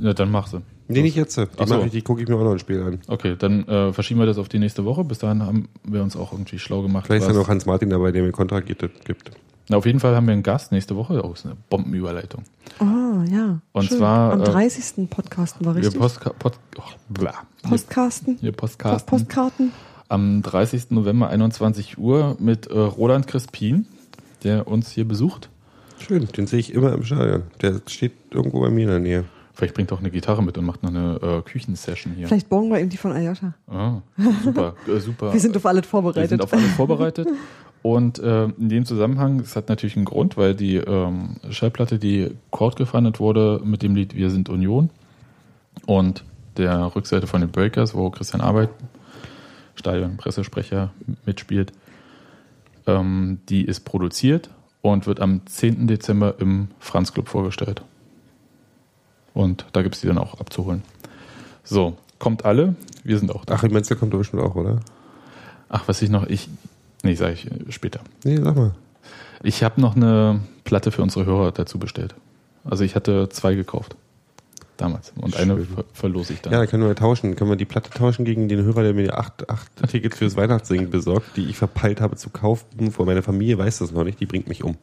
Ja, dann mach sie. Nee, nicht jetzt. Die, Ach so. ich, die gucke ich mir auch noch ein Spiel an. Okay, dann äh, verschieben wir das auf die nächste Woche. Bis dahin haben wir uns auch irgendwie schlau gemacht. Vielleicht ist dann auch Hans Martin dabei, der mir Kontra gibt. Na, auf jeden Fall haben wir einen Gast nächste Woche. Oh, ist eine Bombenüberleitung. Ah, ja. Und zwar, Am äh, 30. Podcasten war Wir richtig. Postka Pod oh, bla. Postkasten. Wir Postcasten. Postkarten. Am 30. November 21 Uhr mit äh, Roland Crispin, der uns hier besucht. Schön, den sehe ich immer im Stadion. Der steht irgendwo bei mir in der Nähe. Vielleicht bringt er auch eine Gitarre mit und macht noch eine äh, Küchensession hier. Vielleicht borgen wir ihm die von Ayata. Ah, super, äh, super. Wir sind auf alles Wir vorbereitet. sind auf alles vorbereitet. Und äh, in dem Zusammenhang, es hat natürlich einen Grund, weil die ähm, Schallplatte, die Chord gefundet wurde mit dem Lied Wir sind Union und der Rückseite von den Breakers, wo Christian Arbeit, Stadion, Pressesprecher mitspielt, ähm, die ist produziert und wird am 10. Dezember im Franz Club vorgestellt. Und da gibt es die dann auch abzuholen. So, kommt alle, wir sind auch da. Achim Menzel kommt doch bestimmt auch, oder? Ach, was ich noch, ich, nee, sage ich äh, später. Nee, sag mal. Ich habe noch eine Platte für unsere Hörer dazu bestellt. Also ich hatte zwei gekauft. Damals. Und eine Schön. ver verlose ich dann. Ja, dann können wir tauschen. Können wir die Platte tauschen gegen den Hörer, der mir acht, acht Tickets fürs Weihnachtssingen besorgt, die ich verpeilt habe zu kaufen. Vor meiner Familie weiß das noch nicht, die bringt mich um.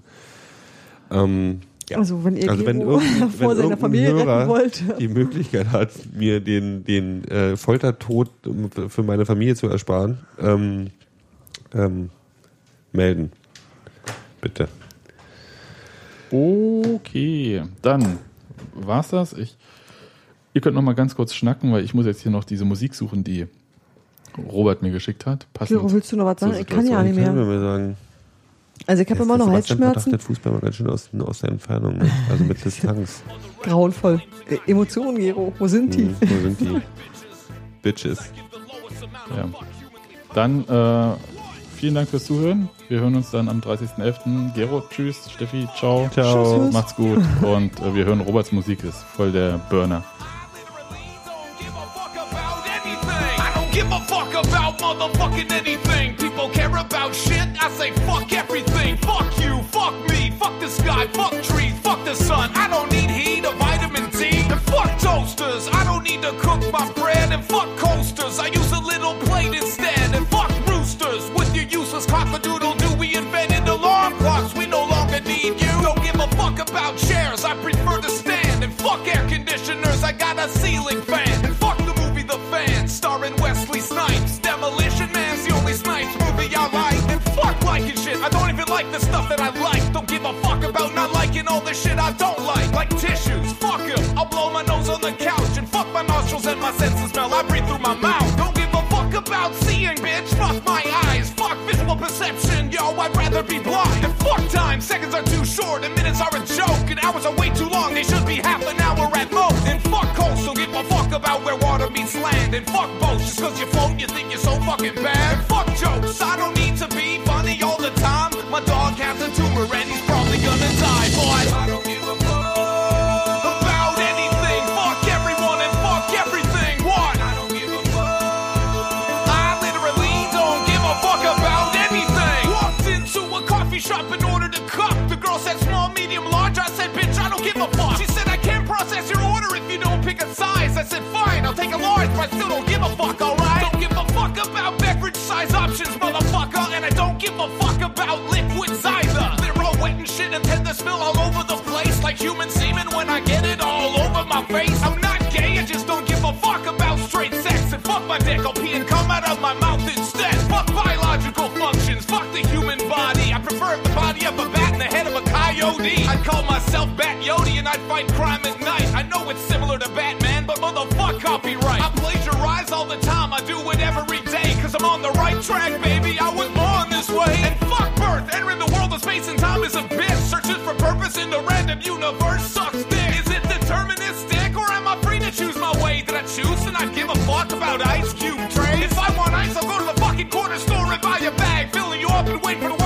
Ähm, ja. Also wenn ihr Also wenn irgendein- vor wenn seiner Familie Hörer retten wollt. die Möglichkeit hat, mir den, den äh, Foltertod für- meine Familie zu ersparen, ähm, ähm, melden. Bitte. Okay, dann war's das. Ich, ihr könnt noch mal ganz kurz schnacken, weil ich muss jetzt hier noch diese Musik suchen, die Robert mir geschickt hat. Passend Gero, willst du noch was sagen? Ich kann ja nicht mehr. wir mal sagen, Also ich habe immer noch Halsschmerzen. betrachtet Fußball mal ganz schön aus, aus der Entfernung, ne? also mit Distanz. Grauenvoll. Äh, Emotionen, Gero. Wo sind die? Hm, wo sind die Bitches? Ja. Dann äh, vielen Dank fürs Zuhören. Wir hören uns dann am 30.11. Gero, tschüss. Steffi, ciao. Ciao. Tschüss. Macht's gut. Und äh, wir hören Roberts Musik, ist voll der Burner. I don't give a fuck about motherfucking anything. About shit. I say fuck everything. Fuck you, fuck me, fuck the sky, fuck trees, fuck the sun. I don't need heat or vitamin D. And fuck toasters. I don't need to cook my bread. And fuck coasters. I use a little plate instead. And fuck roosters. With your useless cockadoodle do we invented alarm clocks. We no longer need you. Don't give a fuck about chairs. I prefer to stand. And fuck air conditioners. I got a ceiling fan. And fuck the movie The Fan. Starring Wesley Snipes. The shit I don't like. Like tissues. Fuck him. I'll blow my nose on the couch. And fuck my nostrils and my sense of smell. I breathe through my mouth. Yo, I'd rather be blind. And fuck time. Seconds are too short. And minutes are a joke. And hours are way too long. They should be half an hour at most. And fuck coastal. Give a fuck about where water meets land. And fuck boats. Just cause you float, you think you're so fucking bad. And fuck jokes. I don't need to be funny all the time. My dog has a tumor and he's probably gonna die. But I said, fine, I'll take a large, but I still don't give a fuck, alright? Don't give a fuck about beverage size options, motherfucker. And I don't give a fuck about liquids either. They're all wet and shit and tend to spill all over the place like human semen when I get it all over my face. I'm not gay, I just don't give a fuck about straight sex. And fuck my dick, I'll pee and come out of my mouth instead. Fuck biological functions, fuck the human body. I prefer the body of a bat and the head of a coyote. I'd call myself Bat Yodi and I'd fight crime at night. I know it's similar to motherfuck copyright. I plagiarize all the time, I do it every day. Cause I'm on the right track, baby. I was born this way. And fuck birth, entering the world of space and time is a bitch. Searching for purpose in the random universe sucks dick. Is it deterministic or am I free to choose my way? Did I choose and I give a fuck about ice cube trays? If I want ice, I'll go to the fucking corner store and buy a bag. Filling you up and wait for the